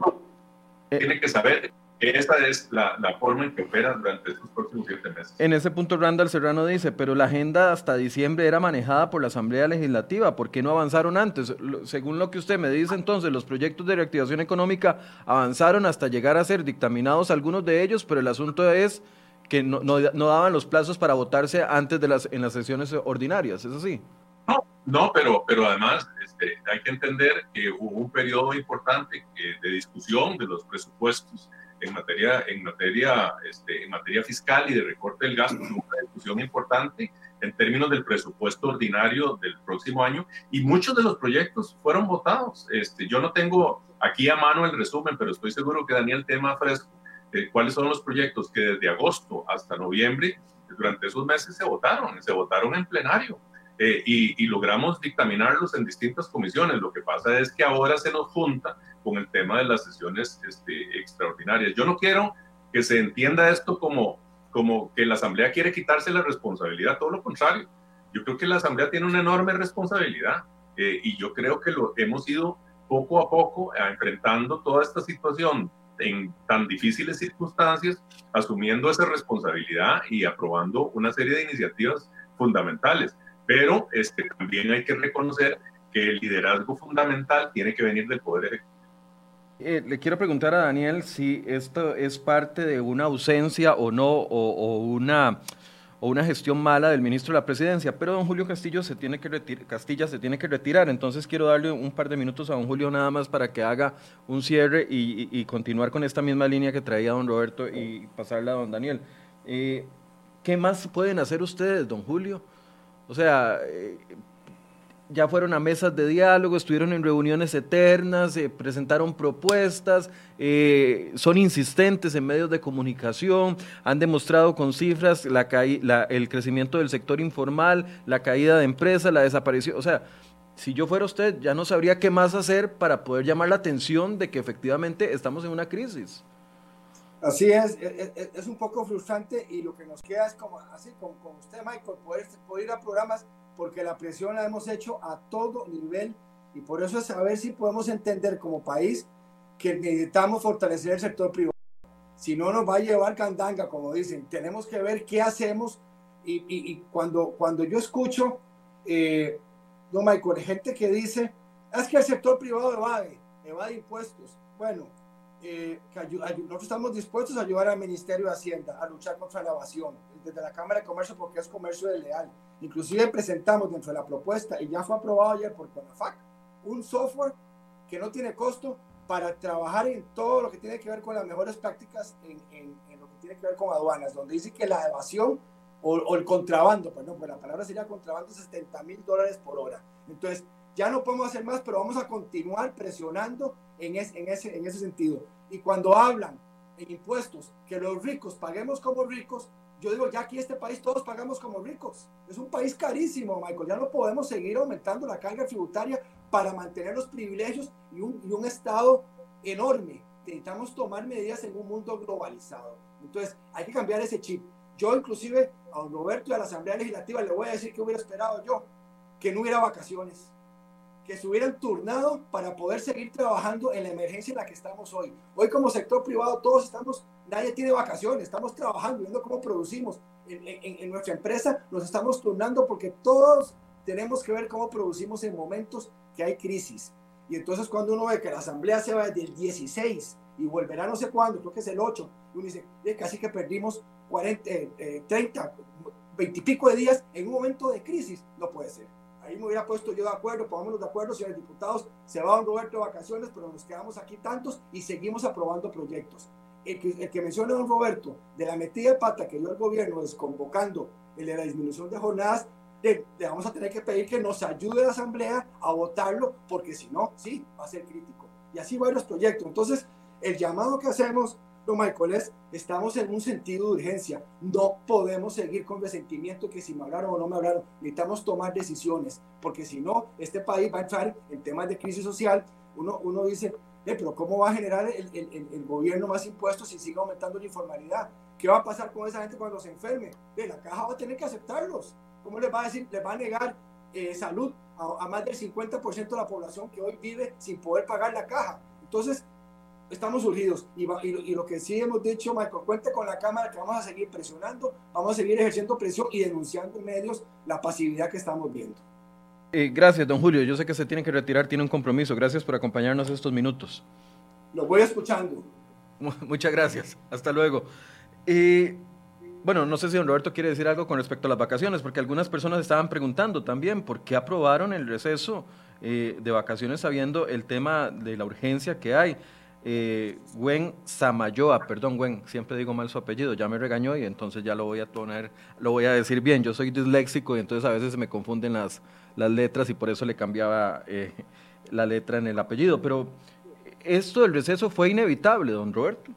Speaker 2: tiene que saber esta es la, forma en que opera durante estos próximos siete meses.
Speaker 1: En ese punto, Randall Serrano dice, pero la agenda hasta diciembre era manejada por la Asamblea Legislativa, ¿por qué no avanzaron antes? Según lo que usted me dice, entonces, los proyectos de reactivación económica avanzaron hasta llegar a ser dictaminados algunos de ellos, pero el asunto es que no, daban los plazos para votarse antes de las, en las sesiones ordinarias, ¿es así?
Speaker 2: No, no pero, pero además este, hay que entender que hubo un periodo importante de discusión de los presupuestos en materia, en materia, este, en materia fiscal y de recorte del gasto, una discusión importante en términos del presupuesto ordinario del próximo año y muchos de los proyectos fueron votados. Este, yo no tengo aquí a mano el resumen, pero estoy seguro que Daniel tema fresco de cuáles son los proyectos que desde agosto hasta noviembre, durante esos meses se votaron, se votaron en plenario. Eh, y, y, logramos dictaminarlos en distintas comisiones. Lo que pasa es que ahora se nos junta con el tema de las sesiones este, extraordinarias. Yo no quiero que se entienda esto como, como que la Asamblea quiere quitarse la responsabilidad, todo lo contrario. Yo creo que la Asamblea tiene una enorme responsabilidad eh, y yo creo que lo hemos ido poco a poco enfrentando toda esta situación en tan difíciles circunstancias, asumiendo esa responsabilidad y aprobando una serie de iniciativas fundamentales. Pero este, también hay que reconocer que el liderazgo fundamental tiene que venir del Poder Ejecutivo
Speaker 1: eh, le quiero preguntar a Daniel si esto es parte de una ausencia o no, o, una, o una gestión mala del ministro de la presidencia, pero don Julio Castillo se tiene que Castilla se tiene que retirar, entonces quiero darle un par de minutos a don Julio nada más para que haga un cierre y, continuar con esta misma línea que traía don Roberto y pasarla a don Daniel. Eh, ¿Qué más pueden hacer ustedes, don Julio? O sea, eh, ya fueron a mesas de diálogo, estuvieron en reuniones eternas, eh, presentaron propuestas, eh, son insistentes en medios de comunicación, han demostrado con cifras la, el crecimiento del sector informal, la caída de empresas, la desaparición. O sea, si yo fuera usted, ya no sabría qué más hacer para poder llamar la atención de que efectivamente estamos en una crisis.
Speaker 3: Así es, es, un poco frustrante y lo que nos queda es como así, con, con usted, Michael, poder, poder ir a programas porque la presión la hemos hecho a todo nivel y por eso es saber si podemos entender como país que necesitamos fortalecer el sector privado. Si no nos va a llevar candanga, como dicen, tenemos que ver qué hacemos y, y, cuando, cuando yo escucho, eh, no Michael, gente que dice, es que el sector privado evade, evade impuestos. Bueno, eh, nosotros estamos dispuestos a ayudar al Ministerio de Hacienda a luchar contra la evasión, desde la Cámara de Comercio porque es comercio desleal. Inclusive presentamos dentro de la propuesta, y ya fue aprobado ayer por CONAFAC, un software que no tiene costo para trabajar en todo lo que tiene que ver con las mejores prácticas en, en, lo que tiene que ver con aduanas, donde dice que la evasión o, el contrabando, perdón, pues la palabra sería contrabando, 70 mil dólares por hora. Entonces, ya no podemos hacer más, pero vamos a continuar presionando en, en, ese, en ese sentido. Y cuando hablan en impuestos que los ricos paguemos como ricos, yo digo, ya aquí este país todos pagamos como ricos. Es un país carísimo, Michael. Ya no podemos seguir aumentando la carga tributaria para mantener los privilegios y un, y un Estado enorme. Necesitamos tomar medidas en un mundo globalizado. Entonces, hay que cambiar ese chip. Yo inclusive a don Roberto y a la Asamblea Legislativa le voy a decir que hubiera esperado yo, que no hubiera vacaciones, que se hubieran turnado para poder seguir trabajando en la emergencia en la que estamos hoy. Hoy como sector privado todos estamos, nadie tiene vacaciones, estamos trabajando, viendo cómo producimos. En, en, nuestra empresa nos estamos turnando porque todos tenemos que ver cómo producimos en momentos que hay crisis. Y entonces cuando uno ve que la asamblea se va desde el 16 y volverá no sé cuándo, creo que es el 8, y uno dice, casi que perdimos 40, 30, 20 y pico de días en un momento de crisis, no puede ser. Ahí me hubiera puesto yo de acuerdo, pongámonos de acuerdo, señores diputados, se va a Roberto de vacaciones, pero nos quedamos aquí tantos y seguimos aprobando proyectos. El que, el que menciona don Roberto de la metida de pata que dio el gobierno desconvocando el de la disminución de jornadas, le, vamos a tener que pedir que nos ayude la Asamblea a votarlo, porque si no, sí, va a ser crítico. Y así varios proyectos. Entonces, el llamado que hacemos, don Michael, es, estamos en un sentido de urgencia. No podemos seguir con resentimiento que si me hablaron o no me hablaron. Necesitamos tomar decisiones, porque si no, este país va a entrar en temas de crisis social. Uno, uno dice, eh, pero ¿cómo va a generar el, el, el, gobierno más impuestos si sigue aumentando la informalidad? ¿Qué va a pasar con esa gente cuando se enferme? Eh, la caja va a tener que aceptarlos. ¿Cómo les va a decir? Les va a negar eh, salud a, más del 50% de la población que hoy vive sin poder pagar la caja. Entonces, estamos urgidos. Y, y, lo que sí hemos dicho, Michael, cuente con la Cámara que vamos a seguir presionando, vamos a seguir ejerciendo presión y denunciando en medios la pasividad que estamos viendo.
Speaker 1: Eh, gracias, don Julio. Yo sé que se tiene que retirar, tiene un compromiso. Gracias por acompañarnos estos minutos.
Speaker 3: Lo voy escuchando.
Speaker 1: Muchas gracias. Hasta luego. Eh, bueno, no sé si don Roberto quiere decir algo con respecto a las vacaciones, porque algunas personas estaban preguntando también por qué aprobaron el receso eh, de vacaciones sabiendo el tema de la urgencia que hay. Eh, Gwen Samayoa, perdón Gwen, siempre digo mal su apellido, ya me regañó y entonces ya lo voy a poner, lo voy a decir bien, yo soy disléxico y entonces a veces se me confunden las, las letras y por eso le cambiaba eh, la letra en el apellido, pero esto del receso fue inevitable, don Roberto.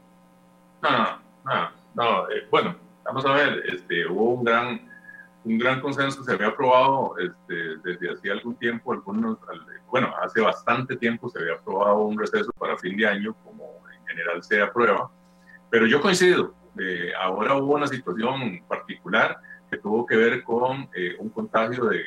Speaker 2: No, no, no, eh, bueno, vamos a ver, este, hubo un gran, un gran consenso, se había aprobado este, desde hacía algún tiempo, bueno, hace bastante tiempo se había aprobado un receso para fin de año, como en general se aprueba, pero yo coincido, eh, ahora hubo una situación particular que tuvo que ver con eh, un contagio de,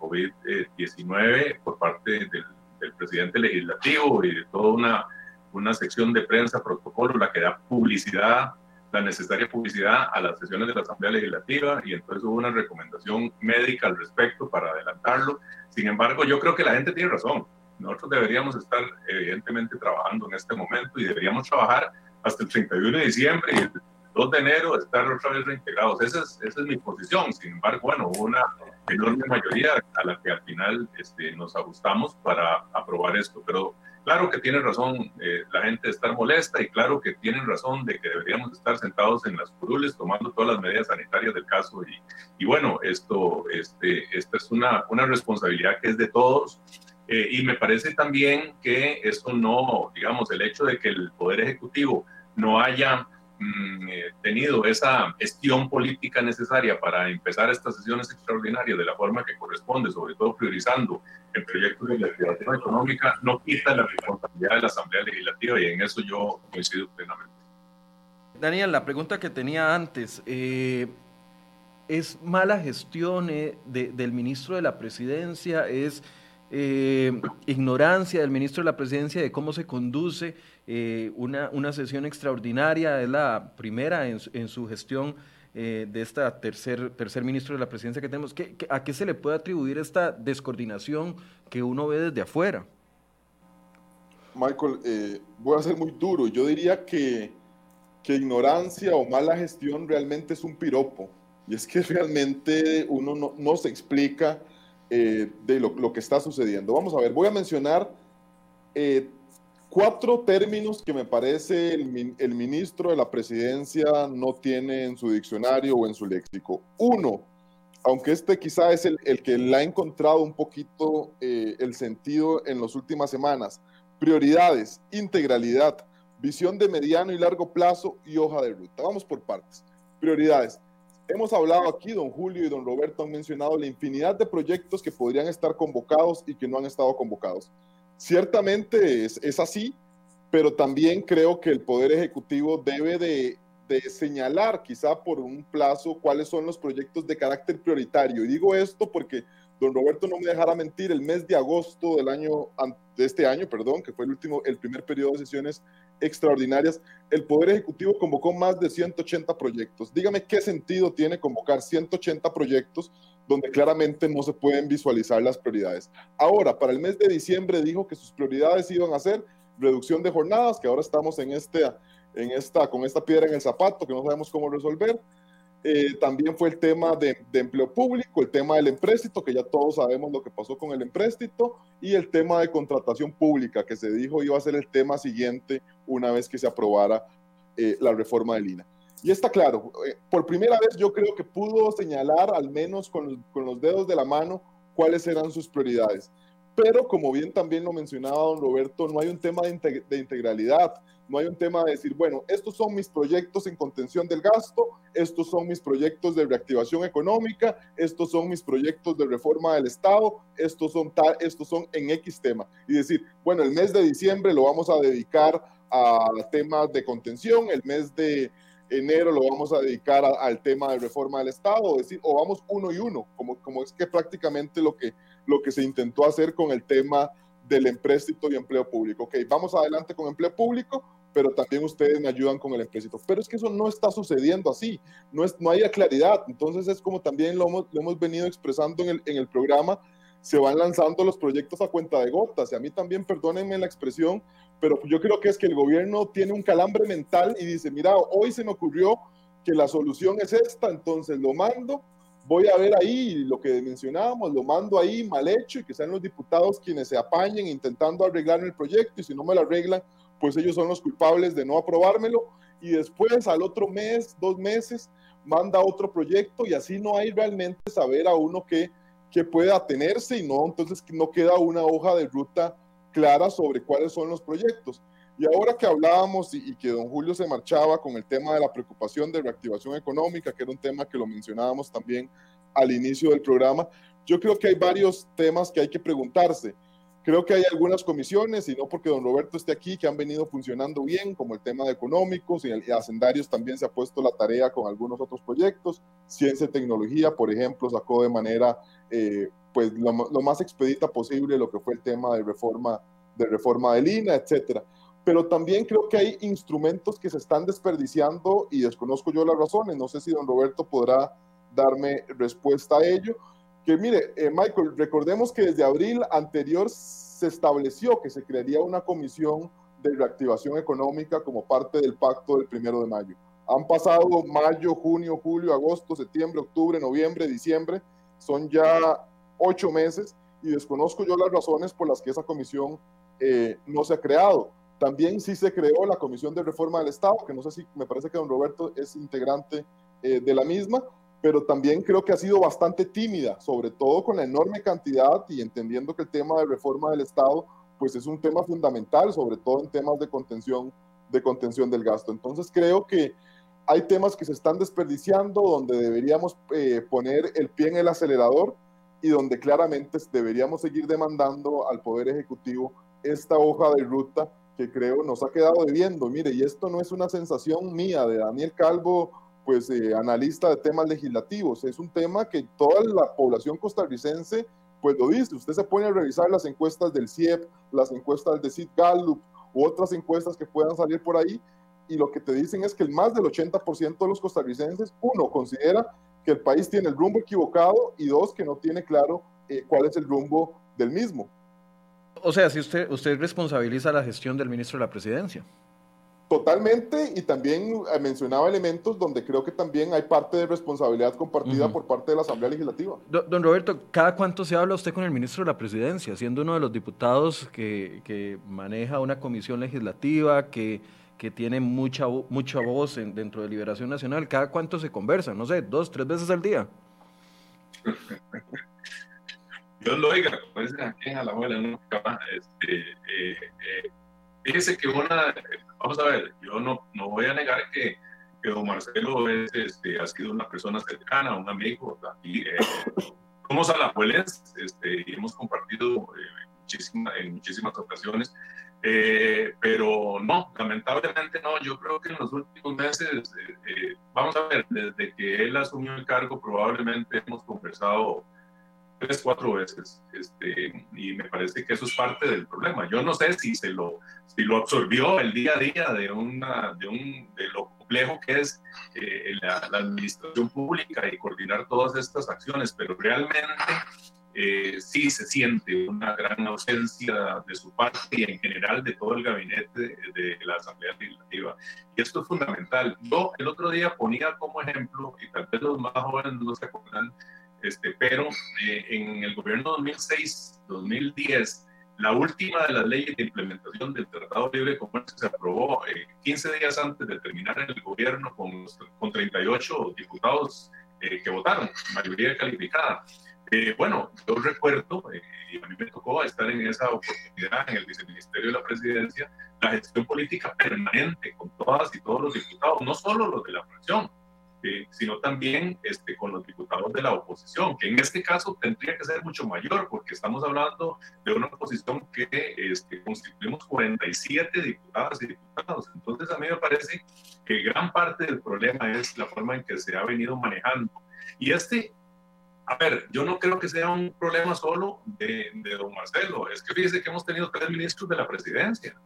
Speaker 2: COVID-19 por parte del, del, presidente legislativo y de toda una, una sección de prensa, protocolo, la que da publicidad la necesaria publicidad a las sesiones de la Asamblea Legislativa y entonces hubo una recomendación médica al respecto para adelantarlo. Sin embargo, yo creo que la gente tiene razón. Nosotros deberíamos estar evidentemente trabajando en este momento y deberíamos trabajar hasta el 31 de diciembre y el 2 de enero estar otra vez reintegrados. Esa es, esa es mi posición. Sin embargo, bueno, hubo una enorme mayoría a la que al final este, nos ajustamos para aprobar esto. Pero Claro que tiene razón eh, la gente de estar molesta y claro que tienen razón de que deberíamos estar sentados en las curules tomando todas las medidas sanitarias del caso. Y, bueno, esto, este, esta es una, una responsabilidad que es de todos. Eh, y me parece también que esto no, digamos, el hecho de que el Poder Ejecutivo no haya Mm, eh, tenido esa gestión política necesaria para empezar estas sesiones extraordinarias de la forma que corresponde, sobre todo priorizando el proyecto de la activación económica, no quita la responsabilidad de la Asamblea Legislativa y en eso yo coincido plenamente.
Speaker 1: Daniel, la pregunta que tenía antes, eh, ¿es mala gestión eh, del ministro de la Presidencia? ¿Es ignorancia del ministro de la Presidencia de cómo se conduce? Eh, una, una, sesión extraordinaria, es la primera en, su gestión eh, de esta tercer, tercer ministro de la presidencia que tenemos. ¿Qué, a qué se le puede atribuir esta descoordinación que uno ve desde afuera?
Speaker 4: Michael, eh, voy a ser muy duro. Yo diría que, que ignorancia o mala gestión realmente es un piropo. Y es que realmente uno no, no se explica de lo, lo, que está sucediendo. Vamos a ver, voy a mencionar cuatro términos que me parece el, ministro de la presidencia no tiene en su diccionario o en su léxico. Uno, aunque este quizá es el, que le ha encontrado un poquito eh, el sentido en las últimas semanas. Prioridades, integralidad, visión de mediano y largo plazo y hoja de ruta. Vamos por partes. Prioridades. Hemos hablado aquí, don Julio y don Roberto han mencionado la infinidad de proyectos que podrían estar convocados y que no han estado convocados. Ciertamente es, así, pero también creo que el Poder Ejecutivo debe de, de, señalar, quizá por un plazo, cuáles son los proyectos de carácter prioritario. Y digo esto porque don Roberto no me dejará mentir, el mes de agosto del año, de este año, perdón, que fue el último, el primer periodo de sesiones extraordinarias, el Poder Ejecutivo convocó más de 180 proyectos. Dígame qué sentido tiene convocar 180 proyectos donde claramente no se pueden visualizar las prioridades. Ahora, para el mes de diciembre dijo que sus prioridades iban a ser reducción de jornadas, que ahora estamos en, este, en esta, con esta piedra en el zapato que no sabemos cómo resolver, eh, también fue el tema de, empleo público, el tema del empréstito, que ya todos sabemos lo que pasó con el empréstito, y el tema de contratación pública, que se dijo iba a ser el tema siguiente una vez que se aprobara eh, la reforma del INA. Y está claro, eh, por primera vez yo creo que pudo señalar, al menos con los, dedos de la mano, cuáles eran sus prioridades. Pero como bien también lo mencionaba don Roberto, no hay un tema de, de integralidad no hay un tema de decir, bueno, estos son mis proyectos en contención del gasto, estos son mis proyectos de reactivación económica, estos son mis proyectos de reforma del Estado, estos son, tal, estos son en X tema. Y decir, bueno, el mes de diciembre lo vamos a dedicar a temas de contención, el mes de enero lo vamos a dedicar al tema de reforma del Estado, o, decir, o vamos uno y uno, como, como es que prácticamente lo que, lo que se intentó hacer con el tema del empréstito y empleo público. Ok, vamos adelante con empleo público, pero también ustedes me ayudan con el empréstito. Pero es que eso no está sucediendo así, no, es, no hay claridad. Entonces es como también lo hemos, lo hemos venido expresando en el, en el programa, se van lanzando los proyectos a cuenta de gotas. Y a mí también, perdónenme la expresión, pero yo creo que es que el gobierno tiene un calambre mental y dice, mira, hoy se me ocurrió que la solución es esta, entonces lo mando, voy a ver ahí lo que mencionábamos, lo mando ahí mal hecho y que sean los diputados quienes se apañen intentando arreglar el proyecto y si no me lo arreglan, pues ellos son los culpables de no aprobármelo y después al otro mes, dos meses, manda otro proyecto y así no hay realmente saber a uno que, que puede atenerse y no, entonces no queda una hoja de ruta clara sobre cuáles son los proyectos. Y ahora que hablábamos y, que don Julio se marchaba con el tema de la preocupación de reactivación económica, que era un tema que lo mencionábamos también al inicio del programa, yo creo que hay varios temas que hay que preguntarse. Creo que hay algunas comisiones, y no porque don Roberto esté aquí, que han venido funcionando bien, como el tema de económicos, y, el, y Hacendarios también se ha puesto la tarea con algunos otros proyectos. Ciencia y tecnología, por ejemplo, sacó de manera eh, pues lo, lo, más expedita posible lo que fue el tema de reforma, de reforma del INA, etcétera. Pero también creo que hay instrumentos que se están desperdiciando y desconozco yo las razones. No sé si don Roberto podrá darme respuesta a ello que mire, eh, Michael, recordemos que desde abril anterior se estableció que se crearía una comisión de reactivación económica como parte del pacto del primero de mayo. Han pasado mayo, junio, julio, agosto, septiembre, octubre, noviembre, diciembre, son ya ocho meses y desconozco yo las razones por las que esa comisión eh, no se ha creado. También sí se creó la Comisión de Reforma del Estado, que no sé si me parece que don Roberto es integrante eh, de la misma, pero también creo que ha sido bastante tímida, sobre todo con la enorme cantidad y entendiendo que el tema de reforma del Estado pues es un tema fundamental, sobre todo en temas de contención, de contención del gasto. Entonces creo que hay temas que se están desperdiciando donde deberíamos eh, poner el pie en el acelerador y donde claramente deberíamos seguir demandando al Poder Ejecutivo esta hoja de ruta que creo nos ha quedado debiendo. Mire, y esto no es una sensación mía de Daniel Calvo pues eh, analista de temas legislativos. Es un tema que toda la población costarricense pues lo dice. Usted se pone a revisar las encuestas del CIEP, las encuestas de CIT Gallup u otras encuestas que puedan salir por ahí y lo que te dicen es que el más del 80% de los costarricenses, uno, considera que el país tiene el rumbo equivocado y dos, que no tiene claro eh, cuál es el rumbo del mismo.
Speaker 1: O sea, si usted, usted responsabiliza la gestión del ministro de la presidencia.
Speaker 4: Totalmente, y también eh, mencionaba elementos donde creo que también hay parte de responsabilidad compartida uh -huh. por parte de la Asamblea Legislativa.
Speaker 1: Don, don, Roberto, ¿cada cuánto se habla usted con el ministro de la Presidencia, siendo uno de los diputados que, que maneja una comisión legislativa, que, que tiene mucha, mucha voz en, dentro de Liberación Nacional? ¿Cada cuánto se conversa? No sé, dos, tres veces al día.
Speaker 2: Dios lo oiga, aquí a la abuela, nunca más. Este, eh, eh, fíjese que una, vamos a ver, yo no, no voy a negar que, que don Marcelo es, este, ha sido una persona cercana, un amigo, aquí, eh, somos alajuelenses este, y hemos compartido eh, muchísima, en muchísimas ocasiones, eh, pero no, lamentablemente no, yo creo que en los últimos meses, eh, vamos a ver, desde que él asumió el cargo probablemente hemos conversado tres, cuatro veces, este, y me parece que eso es parte del problema. Yo no sé si se lo, si lo absorbió el día a día de, una, de, un, de lo complejo que es eh, la, la, administración pública y coordinar todas estas acciones, pero realmente eh, sí se siente una gran ausencia de su parte y en general de todo el gabinete de, la Asamblea Legislativa. Y esto es fundamental. Yo el otro día ponía como ejemplo, y tal vez los más jóvenes no se acuerdan, este, pero eh, en el gobierno 2006-2010, la última de las leyes de implementación del Tratado Libre de Comercio se aprobó eh, 15 días antes de terminar el gobierno con, con 38 diputados eh, que votaron, mayoría calificada. Eh, bueno, yo recuerdo, eh, y a mí me tocó estar en esa oportunidad en el viceministerio de la presidencia, la gestión política permanente con todas y todos los diputados, no solo los de la fracción, eh, sino también este, con los diputados de la oposición, que en este caso tendría que ser mucho mayor, porque estamos hablando de una oposición que este, constituimos 47 diputadas y diputados. Entonces, a mí me parece que gran parte del problema es la forma en que se ha venido manejando. Y este a ver, yo no creo que sea un problema solo de, de, don Marcelo. Es que fíjese que hemos tenido tres ministros de la presidencia.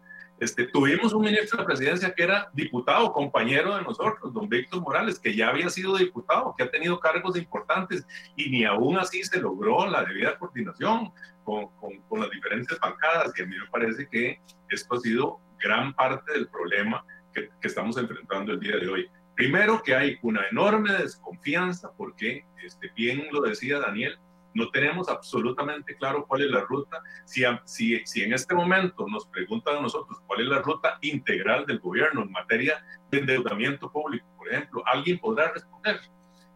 Speaker 2: Este, tuvimos un ministro de la presidencia que era diputado, compañero de nosotros, don Víctor Morales, que ya había sido diputado, que ha tenido cargos importantes y ni aún así se logró la debida coordinación con, con, con las diferentes bancadas. Y a mí me parece que esto ha sido gran parte del problema que, que estamos enfrentando el día de hoy. Primero que hay una enorme desconfianza porque, este, bien lo decía Daniel, no tenemos absolutamente claro cuál es la ruta. Si, si, si en este momento nos preguntan a nosotros cuál es la ruta integral del gobierno en materia de endeudamiento público, por ejemplo, alguien podrá responder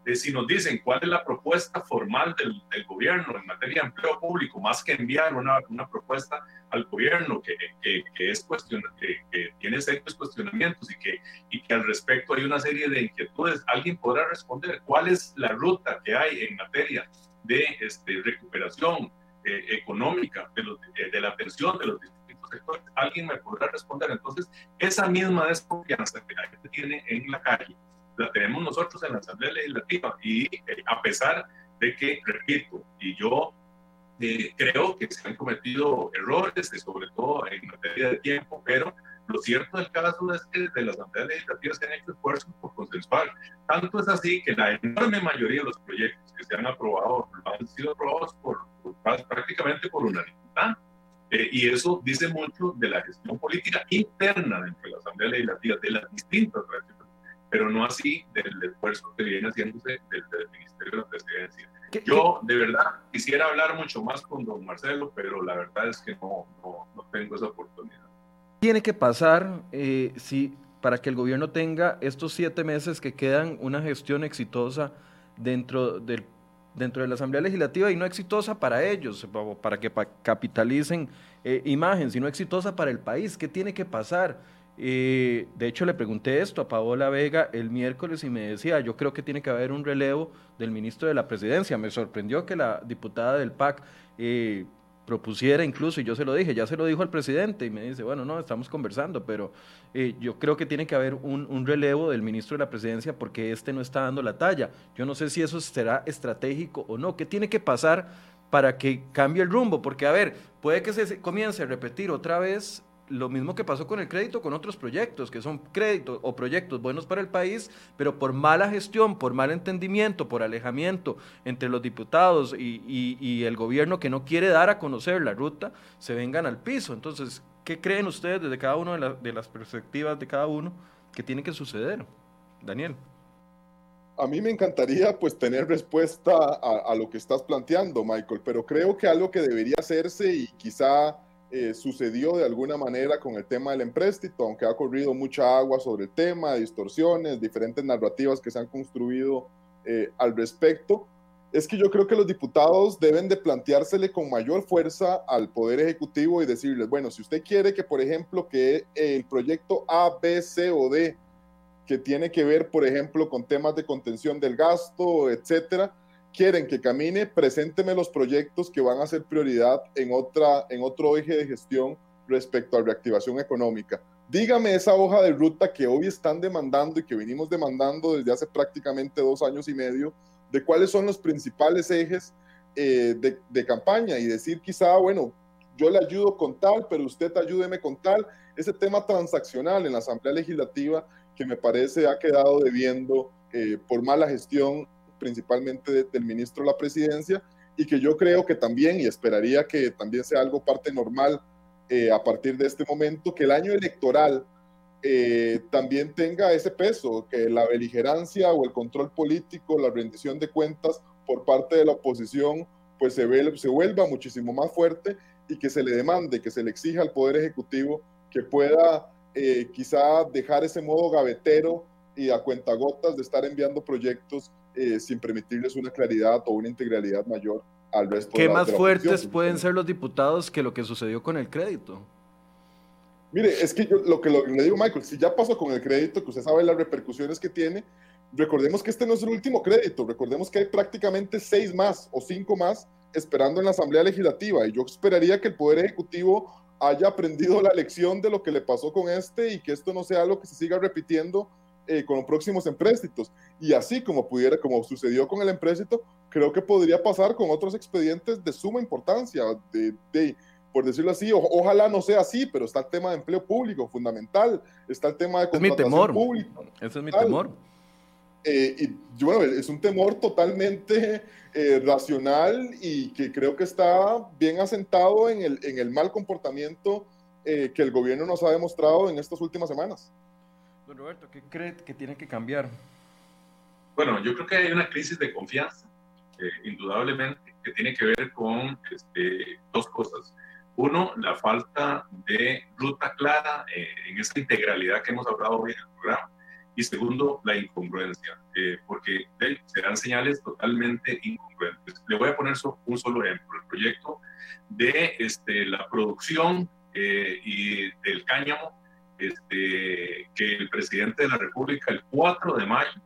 Speaker 2: eh, si nos dicen cuál es la propuesta formal del, gobierno en materia de empleo público, más que enviar una, una propuesta al gobierno que, que, que es cuestión, que, que, tiene serios cuestionamientos y que, y que al respecto hay una serie de inquietudes, alguien podrá responder cuál es la ruta que hay en materia de este, recuperación eh, económica de, los, de, de la atención de los distintos sectores. Alguien me podrá responder. Entonces, esa misma desconfianza que la gente tiene en la calle, la tenemos nosotros en la Asamblea Legislativa y eh, a pesar de que, repito, y yo eh, creo que se han cometido errores, sobre todo en materia de tiempo, pero lo cierto del caso es que desde la Asamblea Legislativa se han hecho esfuerzos por consensuar. Tanto es así que la enorme mayoría de los proyectos que se han aprobado han sido aprobados por, por prácticamente por unanimidad. Eh, y eso dice mucho de la gestión política interna dentro de la Asamblea Legislativa, de las distintas fracciones pero no así del esfuerzo que viene haciéndose desde el Ministerio de la Presidencia. Yo de verdad quisiera hablar mucho más con don Marcelo, pero la verdad es que no, no, no tengo esa oportunidad.
Speaker 1: Tiene que pasar, eh, si, para que el gobierno tenga estos siete meses que quedan una gestión exitosa dentro del dentro de la Asamblea Legislativa y no exitosa para ellos, para que capitalicen eh, imagen, sino exitosa para el país. ¿Qué tiene que pasar? Eh, de hecho, le pregunté esto a Paola Vega el miércoles y me decía, yo creo que tiene que haber un relevo del ministro de la presidencia. Me sorprendió que la diputada del PAC eh, propusiera incluso, y yo se lo dije, ya se lo dijo al presidente, y me dice, bueno, no, estamos conversando, pero eh, yo creo que tiene que haber un, un, relevo del ministro de la presidencia porque este no está dando la talla. Yo no sé si eso será estratégico o no. ¿Qué tiene que pasar para que cambie el rumbo? Porque, a ver, puede que se comience a repetir otra vez lo mismo que pasó con el crédito, con otros proyectos, que son créditos o proyectos buenos para el país, pero por mala gestión, por mal entendimiento, por alejamiento entre los diputados y, y, el gobierno que no quiere dar a conocer la ruta, se vengan al piso. Entonces, ¿qué creen ustedes desde cada uno de, la, de las perspectivas de cada uno que tiene que suceder? Daniel.
Speaker 4: A mí me encantaría pues tener respuesta a lo que estás planteando, Michael, pero creo que algo que debería hacerse y quizá eh, sucedió de alguna manera con el tema del empréstito, aunque ha corrido mucha agua sobre el tema, distorsiones, diferentes narrativas que se han construido eh, al respecto. es que yo creo que los diputados deben de planteársele con mayor fuerza al Poder Ejecutivo y decirles, bueno, si usted quiere que, por ejemplo, que el proyecto A, B, C o D, que tiene que ver, por ejemplo, con temas de contención del gasto, etcétera, quieren que camine, presénteme los proyectos que van a ser prioridad en, otra, en otro eje de gestión respecto a reactivación económica. Dígame esa hoja de ruta que hoy están demandando y que venimos demandando desde hace prácticamente dos años y medio, de cuáles son los principales ejes eh, de, campaña y decir quizá, bueno, yo le ayudo con tal, pero usted ayúdeme con tal. Ese tema transaccional en la Asamblea Legislativa que me parece ha quedado debiendo eh, por mala gestión principalmente del ministro de la presidencia y que yo creo que también, y esperaría que también sea algo parte normal eh, a partir de este momento, que el año electoral eh, también tenga ese peso, que la beligerancia o el control político, la rendición de cuentas por parte de la oposición, pues se, ve, se vuelva muchísimo más fuerte y que se le demande, que se le exija al Poder Ejecutivo que pueda eh, quizá dejar ese modo gavetero y a cuentagotas de estar enviando proyectos eh, sin permitirles una claridad o una integralidad mayor al resto
Speaker 1: ¿Qué más fuertes pueden ser los diputados que lo que sucedió con el crédito?
Speaker 4: Mire, es que yo, lo que le digo, Michael, si ya pasó con el crédito, que usted sabe las repercusiones que tiene, recordemos que este no es el último crédito, recordemos que hay prácticamente seis más o cinco más esperando en la Asamblea Legislativa y yo esperaría que el Poder Ejecutivo haya aprendido la lección de lo que le pasó con este y que esto no sea algo que se siga repitiendo eh, con los próximos empréstitos. Y así como pudiera, como sucedió con el empréstito, creo que podría pasar con otros expedientes de suma importancia, de, por decirlo así, ojalá no sea así, pero está el tema de empleo público, fundamental, está el tema de
Speaker 1: contratación es mi temor. pública. Ese es mi temor.
Speaker 4: Eh, y bueno, es un temor totalmente eh, racional y que creo que está bien asentado en el, en el mal comportamiento que el gobierno nos ha demostrado en estas últimas semanas.
Speaker 1: Don Roberto, ¿qué cree que tiene que cambiar?
Speaker 2: Bueno, yo creo que hay una crisis de confianza, eh, indudablemente, que tiene que ver con este, dos cosas. Uno, la falta de ruta clara eh, en esa integralidad que hemos hablado hoy en el programa. Y segundo, la incongruencia, eh, porque serán señales totalmente incongruentes. Le voy a poner un solo ejemplo. El proyecto de este, la producción y del cáñamo este, que el presidente de la República el 4 de mayo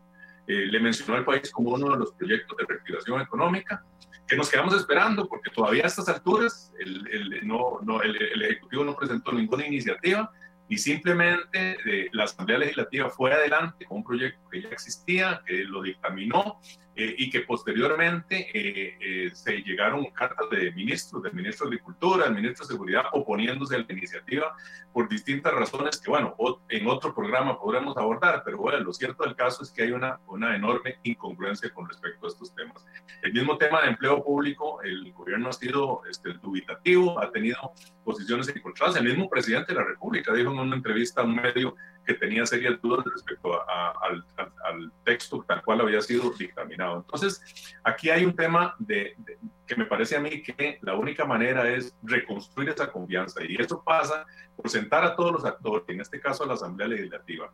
Speaker 2: eh, le mencionó al país como uno de los proyectos de reactivación económica, que nos quedamos esperando porque todavía a estas alturas el, el no, no, el, el Ejecutivo no presentó ninguna iniciativa y simplemente eh, la Asamblea Legislativa fue adelante con un proyecto que ya existía, que lo dictaminó eh, y que posteriormente eh, se llegaron cartas de ministros, del ministro de Agricultura, del ministro de Seguridad, oponiéndose a la iniciativa por distintas razones que, bueno, en otro programa podremos abordar, pero bueno, lo cierto del caso es que hay una, una enorme incongruencia con respecto a estos temas. El mismo tema de empleo público, el gobierno ha sido este, dubitativo, ha tenido posiciones encontradas. El mismo presidente de la República dijo en una entrevista a un medio que tenía serias dudas respecto al, texto tal cual había sido dictaminado. Entonces, aquí hay un tema de, que me parece a mí que la única manera es reconstruir esa confianza y eso pasa por sentar a todos los actores, en este caso a la Asamblea Legislativa,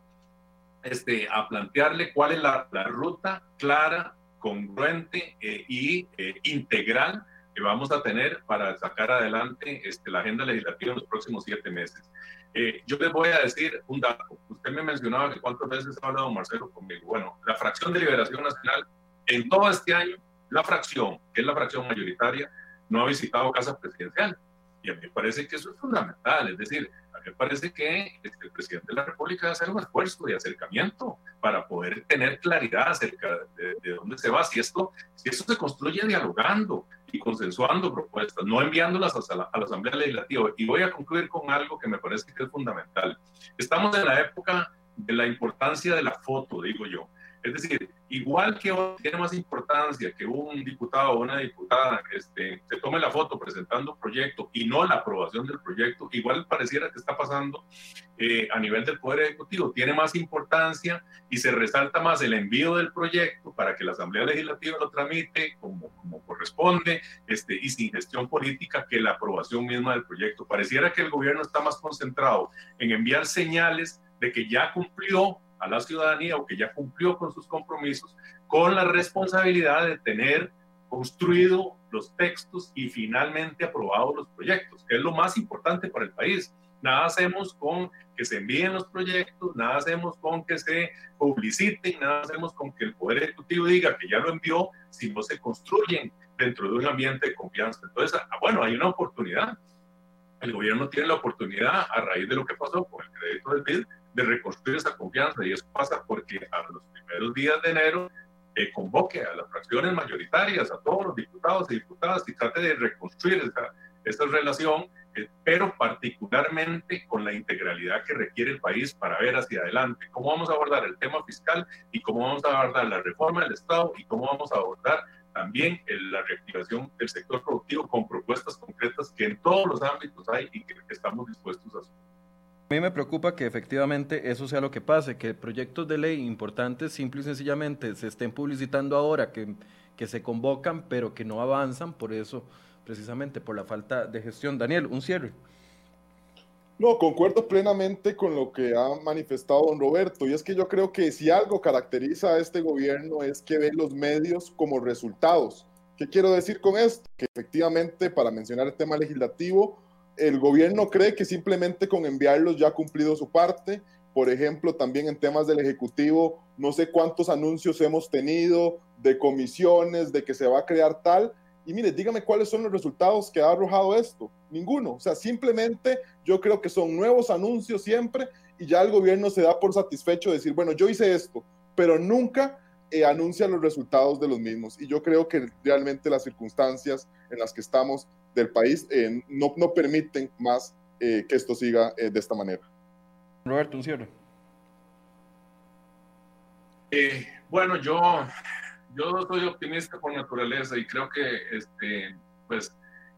Speaker 2: este, a plantearle cuál es la, la ruta clara, congruente eh, y eh, integral que vamos a tener para sacar adelante este, la agenda legislativa en los próximos siete meses. Eh, yo les voy a decir un dato. Usted me mencionaba que cuántas veces ha hablado Marcelo conmigo. Bueno, la fracción de Liberación Nacional en todo este año, la fracción, que es la fracción mayoritaria, no ha visitado casa presidencial. Y a mí me parece que eso es fundamental. Es decir, me parece que este, el presidente de la República debe hacer un esfuerzo de acercamiento para poder tener claridad acerca de, de dónde se va. Si esto, si esto se construye dialogando, y consensuando propuestas, no enviándolas a la, a la Asamblea Legislativa. Y voy a concluir con algo que me parece que es fundamental. Estamos en la época de la importancia de la foto, digo yo. Es decir, igual que tiene más importancia que un diputado o una diputada este, se tome la foto presentando proyecto y no la aprobación del proyecto, igual pareciera que está pasando eh, a nivel del Poder Ejecutivo. Tiene más importancia y se resalta más el envío del proyecto para que la Asamblea Legislativa lo tramite como, como corresponde este, y sin gestión política que la aprobación misma del proyecto. Pareciera que el gobierno está más concentrado en enviar señales de que ya cumplió la ciudadanía o que ya cumplió con sus compromisos, con la responsabilidad de tener construido los textos y finalmente aprobado los proyectos, que es lo más importante para el país. Nada hacemos con que se envíen los proyectos, nada hacemos con que se publiciten, nada hacemos con que el Poder Ejecutivo diga que ya lo envió si no se construyen dentro de un ambiente de confianza. Entonces, ah, bueno, hay una oportunidad. El gobierno tiene la oportunidad, a raíz de lo que pasó con el crédito del BID, de reconstruir esa confianza. Y eso pasa porque a los primeros días de enero eh, convoque a las fracciones mayoritarias, a todos los diputados y diputadas y trate de reconstruir esa, esa relación, eh, pero particularmente con la integralidad que requiere el país para ver hacia adelante. ¿Cómo vamos a abordar el tema fiscal y cómo vamos a abordar la reforma del Estado y cómo vamos a abordar también la reactivación del sector productivo con propuestas concretas que en todos los ámbitos hay y que estamos dispuestos a asumir.
Speaker 1: A mí me preocupa que efectivamente eso sea lo que pase, que proyectos de ley importantes simple y sencillamente se estén publicitando ahora, que, que se convocan, pero que no avanzan por eso, precisamente por la falta de gestión. Daniel, un cierre.
Speaker 4: No, concuerdo plenamente con lo que ha manifestado don Roberto, y es que yo creo que si algo caracteriza a este gobierno es que ve los medios como resultados. ¿Qué quiero decir con esto? Que efectivamente, para mencionar el tema legislativo, el gobierno cree que simplemente con enviarlos ya ha cumplido su parte. Por ejemplo, también en temas del Ejecutivo, no sé cuántos anuncios hemos tenido de comisiones, de que se va a crear tal, y mire, dígame cuáles son los resultados que ha arrojado esto. Ninguno. O sea, simplemente yo creo que son nuevos anuncios siempre y ya el gobierno se da por satisfecho de decir, bueno, yo hice esto, pero nunca eh, anuncia los resultados de los mismos. Y yo creo que realmente las circunstancias en las que estamos del país eh, no, no, permiten más eh, que esto siga de esta manera.
Speaker 1: Roberto, un cierre.
Speaker 2: bueno, yo yo soy optimista por naturaleza y creo que este, pues,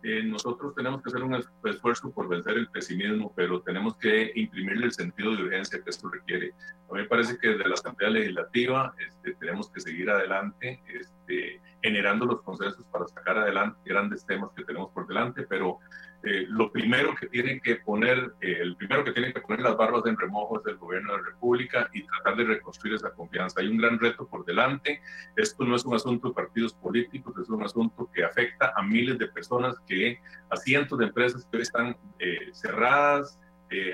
Speaker 2: eh, nosotros tenemos que hacer un esfuerzo por vencer el pesimismo, pero tenemos que imprimirle el sentido de urgencia que esto requiere. A mí me parece que desde la Asamblea Legislativa este, tenemos que seguir adelante, este, generando los consensos para sacar adelante grandes temas que tenemos por delante, pero eh, lo primero que tiene que poner, eh, el primero que tiene que poner las barbas en remojo es el gobierno de la República y tratar de reconstruir esa confianza. Hay un gran reto por delante. Esto no es un asunto de partidos políticos, es un asunto que afecta a miles de personas, que a cientos de empresas que hoy están eh, cerradas,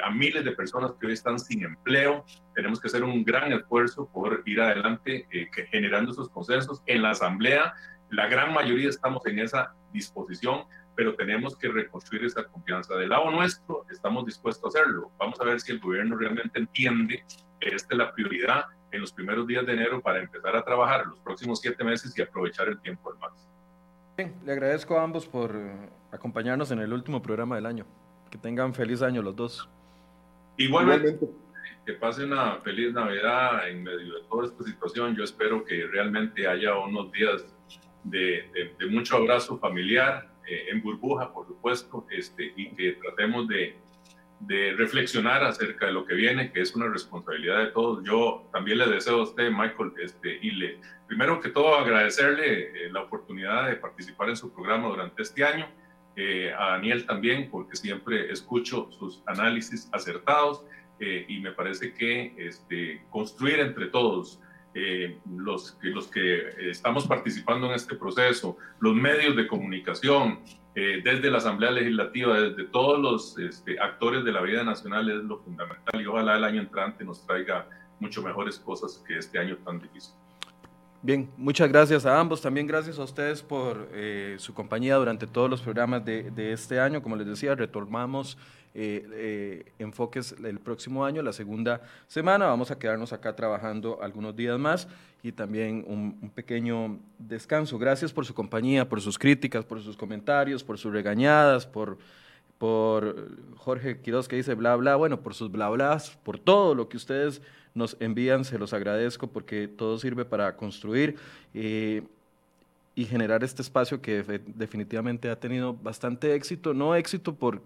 Speaker 2: a miles de personas que hoy están sin empleo. Tenemos que hacer un gran esfuerzo por ir adelante que generando esos consensos. En la Asamblea, la gran mayoría estamos en esa disposición pero tenemos que reconstruir esa confianza. Del lado nuestro, estamos dispuestos a hacerlo. Vamos a ver si el gobierno realmente entiende que esta es la prioridad en los primeros días de enero para empezar a trabajar los próximos siete meses y aprovechar el tiempo al máximo.
Speaker 1: Bien, le agradezco a ambos por eh, acompañarnos en el último programa del año. Que tengan feliz año los dos.
Speaker 2: Igualmente, que pase una feliz Navidad en medio de toda esta situación. Yo espero que realmente haya unos días de, de, de mucho abrazo familiar, eh, en burbuja, por supuesto, este, y que tratemos de, reflexionar acerca de lo que viene, que es una responsabilidad de todos. Yo también le deseo a usted, Michael, este, y le, primero que todo agradecerle eh, la oportunidad de participar en su programa durante este año, eh, a Daniel también, porque siempre escucho sus análisis acertados y me parece que este, construir entre todos eh, los, los que estamos participando en este proceso, los medios de comunicación, eh, desde la Asamblea Legislativa, desde todos los este, actores de la vida nacional es lo fundamental y ojalá el año entrante nos traiga mucho mejores cosas que este año tan difícil.
Speaker 1: Bien, muchas gracias a ambos. También gracias a ustedes por eh, su compañía durante todos los programas de, de este año. Como les decía, retomamos eh, eh, enfoques el próximo año, la segunda semana. Vamos a quedarnos acá trabajando algunos días más y también un, pequeño descanso. Gracias por su compañía, por sus críticas, por sus comentarios, por sus regañadas, por, por Jorge Quiroz que dice bla, bla, bueno, por sus bla, bla, por todo lo que ustedes nos envían, se los agradezco porque todo sirve para construir. Eh, y generar este espacio que definitivamente ha tenido bastante éxito, no éxito por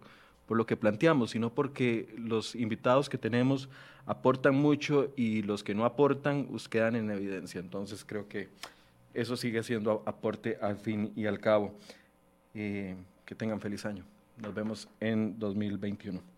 Speaker 1: por lo que planteamos, sino porque los invitados que tenemos aportan mucho y los que no aportan pues, quedan en evidencia. Entonces creo que eso sigue siendo aporte al fin y al cabo. Eh, que tengan feliz año. Nos vemos en 2021.